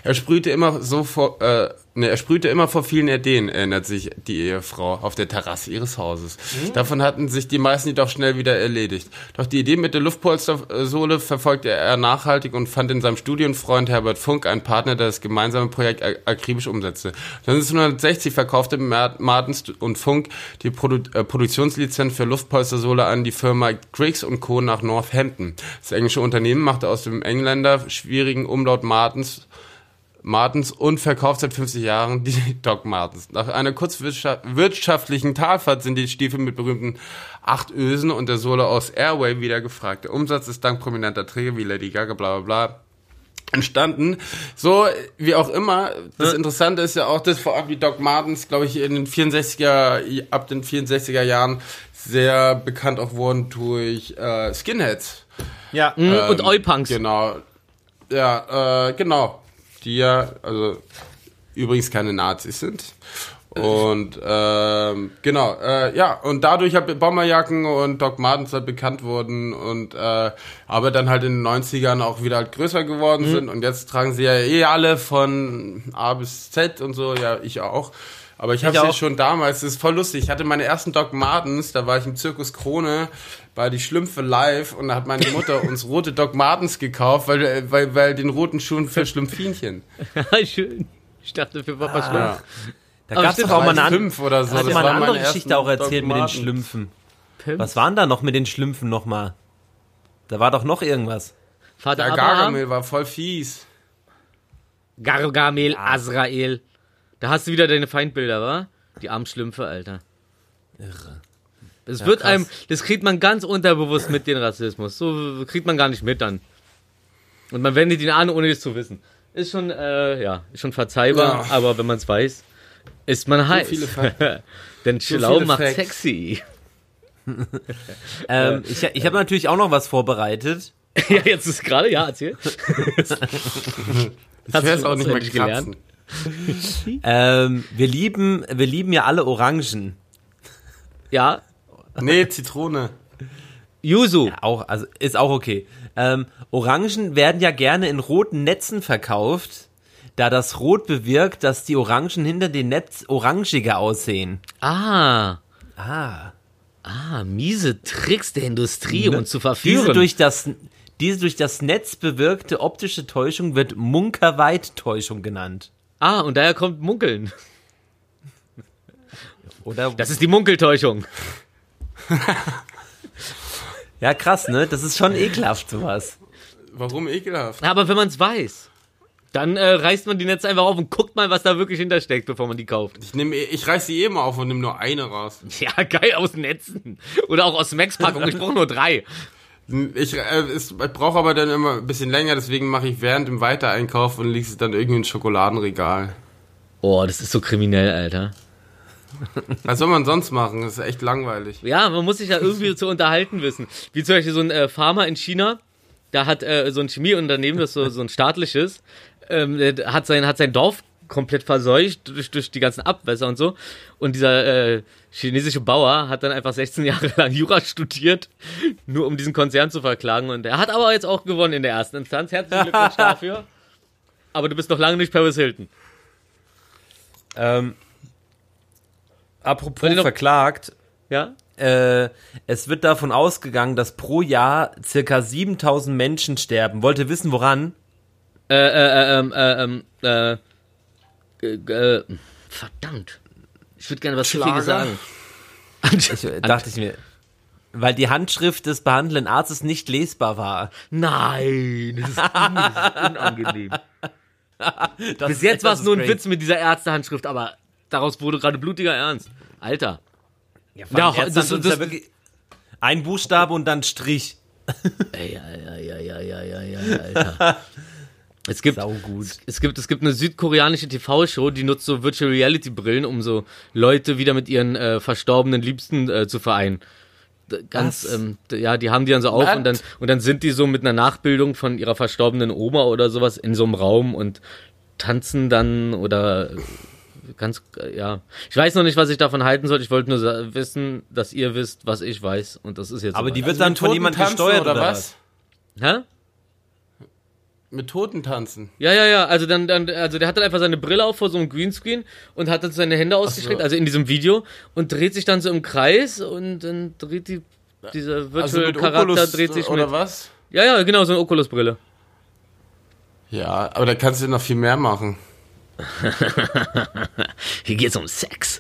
Er sprühte immer so vor, äh, ne, er sprühte immer vor vielen Ideen, erinnert sich die Ehefrau auf der Terrasse ihres Hauses. Davon hatten sich die meisten jedoch schnell wieder erledigt. Doch die Idee mit der Luftpolstersohle verfolgte er nachhaltig und fand in seinem Studienfreund Herbert Funk einen Partner, der das gemeinsame Projekt ak- akribisch umsetzte. 1960 verkaufte Martens und Funk die Produ äh, Produktionslizenz für Luftpolstersohle an die Firma Griggs Co. nach Northampton. Das englische Unternehmen machte aus dem Engländer schwierigen Umlaut Martens Martens und verkauft seit 50 Jahren die (laughs) Doc Martens. Nach einer kurzwirtschaftlichen Talfahrt sind die Stiefel mit berühmten acht Ösen und der Sohle aus Airway wieder gefragt. Der Umsatz ist dank prominenter Träger wie Lady Gaga, bla bla bla entstanden. So, wie auch immer, das Interessante ist ja auch, dass vor allem die Doc Martens, glaube ich, in den 64er, ab den 64er Jahren sehr bekannt auch wurden durch äh, Skinheads. Ja. Mhm, und Ähm, Oi-Punks. Genau. Ja, äh, genau. Die ja, also übrigens keine Nazis sind. Und ähm, genau, äh, ja, und dadurch hat Bomberjacken und Doc Martens halt bekannt wurden und äh, aber dann halt in den 90ern auch wieder halt größer geworden Mhm. sind und jetzt tragen sie ja eh alle von A bis Z und so, ja, ich auch. Aber ich habe Ich sie auch. schon damals, das ist voll lustig. Ich hatte meine ersten Doc Martens, da war ich im Zirkus Krone bei die Schlümpfe live und da hat meine Mutter (laughs) uns rote Doc Martens gekauft, weil, weil, weil den roten Schuhen für (laughs) Schlumpfinchen. Schön. Ich dachte für Papa Schlumpf. Ja. Da gab es doch auch mal eine, fünf oder so. hat das mal eine meine andere Geschichte auch erzählt mit den. Schlümpfen. Pimp. Was waren da noch mit den Schlümpfen nochmal? Da war doch noch irgendwas. Vater Der Abraham, Gargamel war voll fies. Gargamel, Azrael. Da hast du wieder deine Feindbilder, wa? Die armen Schlümpfe, Alter. Irre. Das wird krass. einem, das kriegt man ganz unterbewusst mit, den Rassismus. So kriegt man gar nicht mit dann. Und man wendet ihn an, ohne es zu wissen. Ist schon, äh, ja, ist schon verzeihbar, Ja. aber wenn man es weiß, ist man heiß. viele (laughs) Fa- Denn schlau viele macht Facts. sexy. (laughs) Ähm, ich ich habe natürlich auch noch was vorbereitet. (laughs) ja, jetzt ist gerade, ja, erzähl. Ich weiß auch nicht mehr auswendig gelernt? (laughs) Ähm, wir lieben, wir lieben ja alle Orangen. Ja, Nee, Zitrone. Yuzu. Auch, also ist auch okay. Ähm, Orangen werden ja gerne in roten Netzen verkauft, da das Rot bewirkt, dass die Orangen hinter dem Netz orangiger aussehen. Ah, Ah. ah, miese Tricks der Industrie, um uns zu Diese verführen. durch das, diese durch das Netz bewirkte optische Täuschung wird Munkerweit-Täuschung genannt. Ah, und daher kommt Munkeln. Oder? Das ist die Munkeltäuschung. (laughs) ja, krass, ne? Das ist schon ekelhaft, sowas. Warum ekelhaft? Aber wenn man es weiß, dann äh, reißt man die Netze einfach auf und guckt mal, was da wirklich hintersteckt, bevor man die kauft. Ich, nehm, ich reiß sie eben auf und nehme nur eine raus. Ja, geil, aus Netzen. Oder auch aus Max-Packung. (laughs) Ich brauche nur drei. Ich, äh, ich brauche aber dann immer ein bisschen länger, deswegen mache ich während dem Weitereinkauf und lege es dann irgendwie ins Schokoladenregal. Oh, das ist so kriminell, Alter. Was soll man sonst machen? Das ist echt langweilig. Ja, man muss sich ja irgendwie zu unterhalten wissen. Wie zum Beispiel so ein äh, Farmer in China, da hat äh, so ein Chemieunternehmen, das so, so ein staatliches, ähm, der hat sein, hat sein Dorf komplett verseucht durch, durch die ganzen Abwässer und so. Und dieser äh, chinesische Bauer hat dann einfach 16 (laughs) Jahre lang Jura studiert, nur um diesen Konzern zu verklagen. Und er hat aber jetzt auch gewonnen in der ersten Instanz. Herzlichen Glückwunsch (laughs) dafür. Aber du bist noch lange nicht Paris Hilton. Ähm, apropos noch- verklagt, Ja? äh, es wird davon ausgegangen, dass pro Jahr circa 7000 Menschen sterben. Wollt ihr wissen, woran? Äh, äh, ähm, äh, ähm, äh, äh, äh, verdammt. Ich würde gerne was Schlager? sagen. Ich, (laughs) dachte ich mir. Weil die Handschrift des behandelnden Arztes nicht lesbar war. Nein, das ist, das unangenehm. Das Bis ist- jetzt war es das nur ein. Witz mit dieser Ärztehandschrift, aber daraus wurde gerade blutiger Ernst. Alter. Ja, Ja, das- das- ja wirklich ein Buchstabe und dann Strich. Ey, ja, ja, ja, ja, ja, ja, Alter. (laughs) Es gibt, Saugut. es gibt, es gibt eine südkoreanische TV-Show, die nutzt so Virtual Reality Brillen, um so Leute wieder mit ihren äh, verstorbenen Liebsten äh, zu vereinen. Ganz, ähm, ja, die haben die dann so auf und dann, und dann sind die so mit einer Nachbildung von ihrer verstorbenen Oma oder sowas in so einem Raum und tanzen dann oder ganz, äh, ja. Ich weiß noch nicht, was ich davon halten soll. Ich wollte nur wissen, dass ihr wisst, was ich weiß und das ist jetzt. Aber die wird dann mit von Toten jemand tanzen gesteuert oder, was? Hä? Mit Toten tanzen. Ja, ja, ja. Also dann, dann, also der hat dann einfach seine Brille auf vor so einem Greenscreen und hat dann seine Hände ausgestreckt, also in diesem Video und dreht sich dann so im Kreis und dann dreht die dieser Also Virtual mit Charakter Oculus dreht sich oder mit. was? Ja, ja, genau, so eine Oculus-Brille. Ja, aber da kannst du noch viel mehr machen. (laughs) Hier geht's um Sex.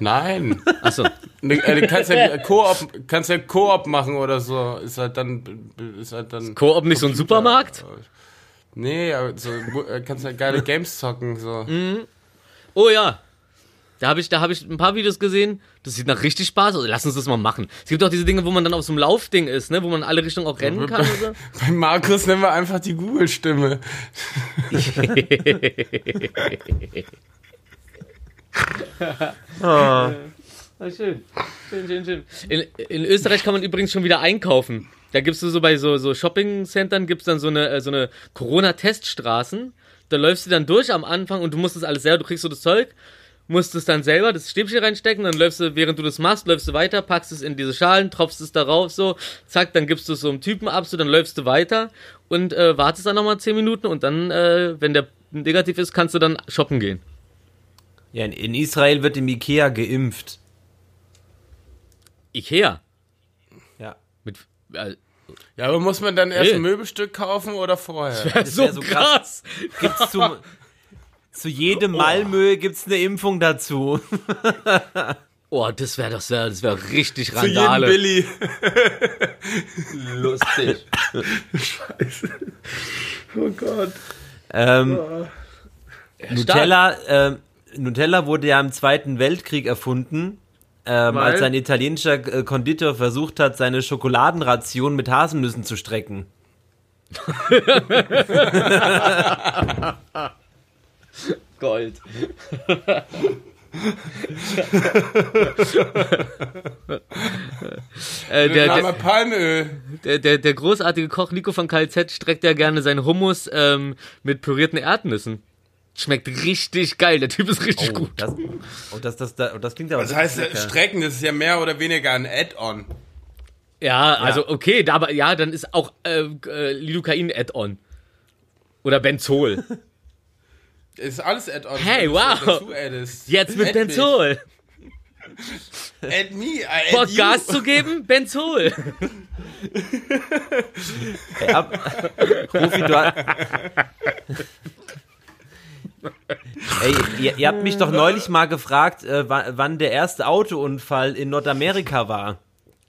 Nein. Achso. Ne, äh, du kannst ja Koop, kannst ja Koop machen oder so. Ist halt dann, ist halt dann. Koop nicht so ein Supermarkt? Nee, aber so, äh, kannst ja geile Games zocken, so. Oh ja. Da habe ich, da hab ich ein paar Videos gesehen. Das sieht nach richtig Spaß aus. Lass uns das mal machen. Es gibt auch diese Dinge, wo man dann auf so einem Laufding ist, ne? Wo man in alle Richtungen auch rennen kann. Und so. (laughs) Bei Markus nehmen wir einfach die Google-Stimme. (laughs) Ah, schön. Schön, schön, schön. In, in Österreich kann man übrigens schon wieder einkaufen. Da gibt's so bei so, so Shopping-Centern gibt's dann so eine, äh, so eine Corona-Teststraßen. Da läufst du dann durch am Anfang und du musst das alles selber, du kriegst so das Zeug, musst es dann selber das Stäbchen reinstecken, dann läufst du, während du das machst, läufst du weiter, packst es in diese Schalen, tropfst es darauf so, zack, dann gibst du es so einem Typen ab, so, dann läufst du weiter und äh, wartest dann nochmal 10 Minuten und dann, äh, wenn der negativ ist, kannst du dann shoppen gehen. Ja, in, in Israel wird im Ikea geimpft. Ikea. Ja. Mit, äh, Ja, aber muss man dann erst Hey. ein Möbelstück kaufen oder vorher? Das so, wär so krass. Gibt's zu, zu jedem Malmö gibt's eine Impfung dazu. (laughs) Oh, das wäre das wäre das wäre richtig Für jeden Randale. Billy. (laughs) Lustig. Oh Gott. Ähm, Nutella, ähm, Nutella wurde ja im Zweiten Weltkrieg erfunden, ähm, als ein italienischer äh, Konditor versucht hat, seine Schokoladenration mit Haselnüssen zu strecken. (laughs) (laughs) Gold. äh, der, der, Palmöl. der, der, der großartige Koch Nico von KZ streckt ja gerne seinen Hummus ähm, mit pürierten Erdnüssen. Schmeckt richtig geil. Der Typ ist richtig gut. Das, oh, das, das, das, das klingt aber Das heißt, lecker. Strecken, das ist ja mehr oder weniger ein Add-on. Ja, also okay, da, aber ja, dann ist auch äh, äh, Lidocain Add-on. Oder Benzol. (laughs) Ist alles Add-on. Hey, wow. Jetzt mit. Benzol. (laughs) Add me, I add Bock you. Gas zu geben? (laughs) Benzol. Ey, ab, Rufi, du hast, Ey, ihr, ihr habt mich doch (laughs) neulich mal gefragt, äh, wa- wann der erste Autounfall in Nordamerika war.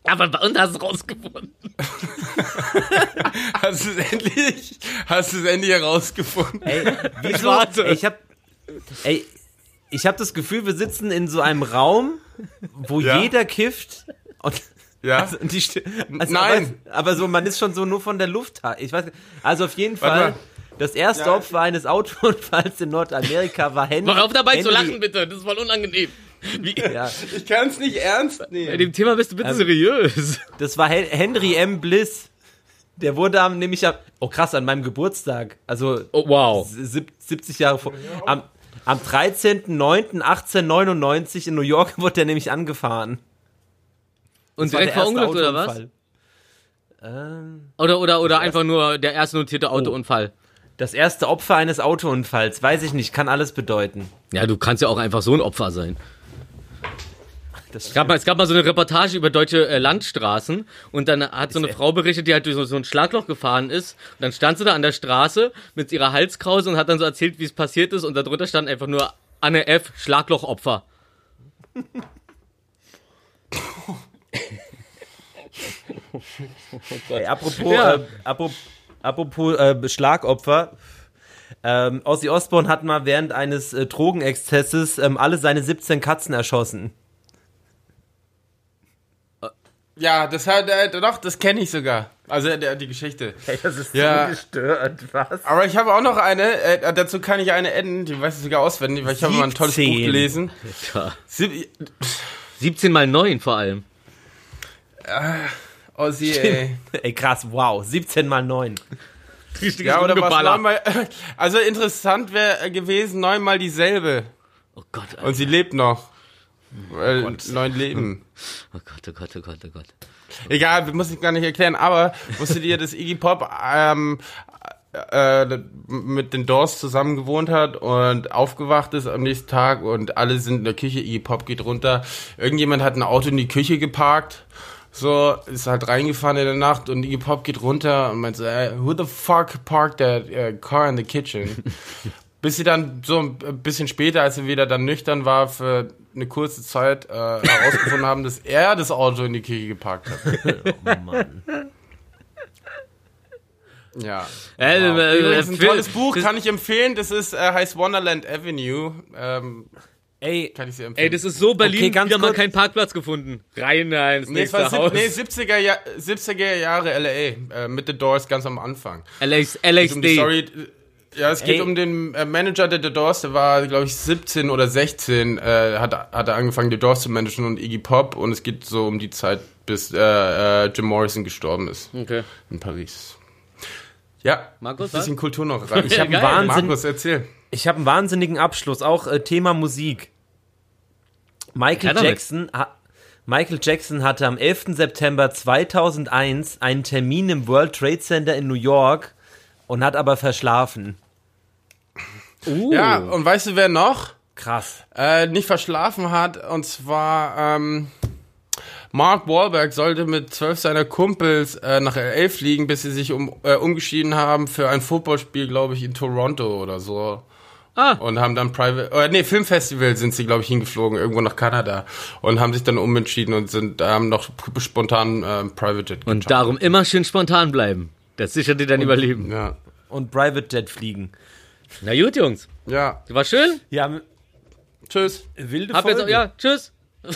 Aber bei uns hast du rausgefunden. (laughs) Hast du es endlich, hast du es endlich herausgefunden? Ey, wieso? warte. Ey, ich hab, ey, ich hab das Gefühl, wir sitzen in so einem Raum, wo Ja. jeder kifft und Ja. (laughs) Also, die, also Nein. Aber, aber so, man ist schon so nur von der Luft. Ich weiß, also auf jeden Fall. Das erste Ja. Opfer eines Autounfalls in Nordamerika war (laughs) Henry. Mach auf dabei zu Henry- lachen, bitte. Das ist voll unangenehm. Wie, Ja, Ich kann es nicht ernst Bei nehmen. dem Thema bist du bitte seriös. das war Hen Henry M. Bliss. Der wurde am, nämlich am, oh krass, an meinem Geburtstag. Also Oh, wow. sieb- 70 Jahre vor. Am, am 13.09.1899 in New York (laughs) wurde der nämlich angefahren. Und Das direkt verunglückt oder was? Ähm, Oder, oder, oder einfach nur der erste notierte Autounfall. das erste Opfer eines Autounfalls, weiß ich nicht, kann alles bedeuten. Ja, du kannst ja auch einfach so ein Opfer sein. Das Es gab mal, es gab mal so eine Reportage über deutsche äh, Landstraßen und dann hat so eine Frau berichtet, die halt durch so, so ein Schlagloch gefahren ist. Und dann stand sie da an der Straße mit ihrer Halskrause und hat dann so erzählt, wie es passiert ist. Und darunter stand einfach nur Anne F. Schlaglochopfer. Ey, apropos, Ja. äh, apropos, apropos äh, Schlagopfer. Ähm, Ozzy Osbourne hat mal während eines äh, Drogenexzesses ähm, alle seine 17 Katzen erschossen. Ja, das hat, äh, doch, das kenne ich sogar. Also der, die Geschichte. (laughs) Ey, das ist Ja. gestört, was? Aber ich habe auch noch eine, äh, dazu kann ich eine adden, die weiß ich sogar auswendig, weil ich habe mal ein tolles Buch 17. gelesen. Sieb 17 mal 9 vor allem. Ozzy, ey. Ey, krass, wow, 17 mal 9. Richtiges Ja, oder was neunmal, (laughs) also interessant wäre gewesen, neunmal dieselbe. Oh Gott, Alter. Und sie lebt noch. Weil neun Leben. (laughs) oh Gott, oh Gott, oh Gott, oh Gott. Egal, muss ich gar nicht erklären, aber wusstet ihr, dass Iggy Pop ähm, äh, mit den Doors zusammen gewohnt hat und aufgewacht ist am nächsten Tag und alle sind in der Küche, Iggy Pop geht runter. Irgendjemand hat ein Auto in die Küche geparkt. So, ist halt reingefahren in der Nacht und Iggy Pop geht runter und meint so, äh, who the fuck parked that uh, car in the kitchen? (laughs) Bis sie dann so ein bisschen später, als sie wieder dann nüchtern war, für eine kurze Zeit äh, herausgefunden haben, dass er das Auto in die Küche geparkt hat. (laughs) Oh Mann. Ja. Äh, Wow. äh, Übrigens ein tolles Buch, kann ich empfehlen. Das ist, äh, heißt Wonderland Avenue. Ähm, Ey, kann ich sehr empfehlen. Ey, das ist so Berlin, Okay, ganz wieder mal kurz. keinen Parkplatz gefunden. Rein da ins nee, es nächste war Haus. nee, 70er, Jahr, 70er Jahre LA, äh, mit The Doors ganz am Anfang. LA's, geht um die. Story, ja, es geht Ey. um den äh, Manager der The Doors, der war, glaube ich, 17 oder 16, äh, hat, hat er angefangen, The Doors zu managen und Iggy Pop und es geht so um die Zeit, bis äh, äh, Jim Morrison gestorben ist Okay. in Paris. Ja, Markus, bisschen Kultur noch rein. Ich (laughs) hab einen Wahnsinn- Markus, erzähl. ich habe einen wahnsinnigen Abschluss, auch äh, Thema Musik. Michael. Jackson, ha Michael Jackson hatte am 11. September 2001 einen Termin im World Trade Center in New York und hat aber verschlafen. Uh. Ja, und weißt du, wer noch? Krass. äh, nicht verschlafen hat. Und zwar ähm, Mark Wahlberg sollte mit zwölf seiner Kumpels äh, nach LA fliegen, bis sie sich um, äh, umgeschieden haben für ein Footballspiel, glaube ich, in Toronto oder so. Ah. Und haben dann Private, oder nee, Filmfestival sind sie, glaube ich, hingeflogen, irgendwo nach Kanada. Und haben sich dann umentschieden und sind, haben noch spontan äh, Private Jet Und darum immer schön spontan bleiben. Das sichert dir dein Überleben. Ja. Und Private Jet fliegen. Na gut, Jungs. Ja. War schön. Ja, Tschüss. wilde Hab jetzt Folge. auch, ja, tschüss. (laughs)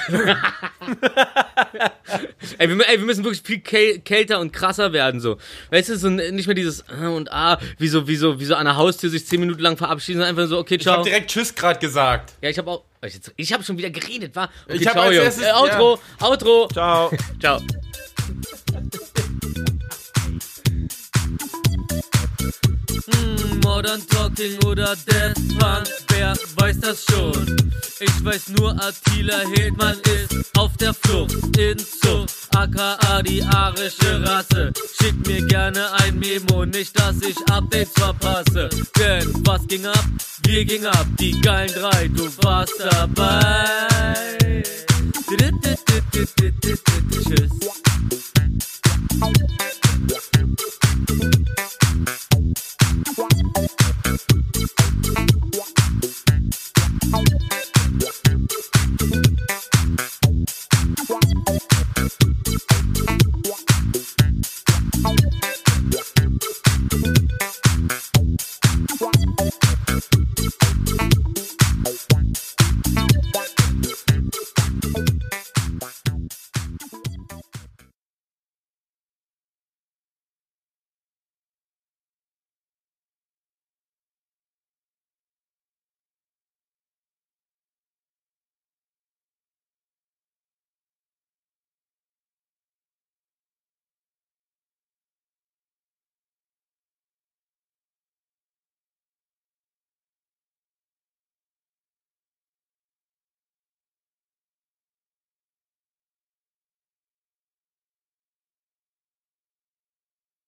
ey, wir, ey, wir müssen wirklich viel käl kälter und krasser werden, so. Weißt du, so nicht mehr dieses äh und ah, wie so, wie so, wie so an der Haustür sich zehn Minuten lang verabschieden, sondern einfach so, okay, Ich habe ciao. direkt Tschüss gerade gesagt. Ja, ich habe auch, ich, ich habe schon wieder geredet, war. Okay, Ich hab ciao, als erstes- äh, Outro, Outro. Ciao. Ciao. Modern Talking oder Death Punk, wer weiß das schon? Ich weiß nur, Attila Hildmann ist auf der Flucht in Zucht, aka die arische Rasse. Schick mir gerne ein Memo, nicht dass ich Updates verpasse. Denn was ging ab? Wir ging ab, die geilen drei, du warst dabei. Tschüss.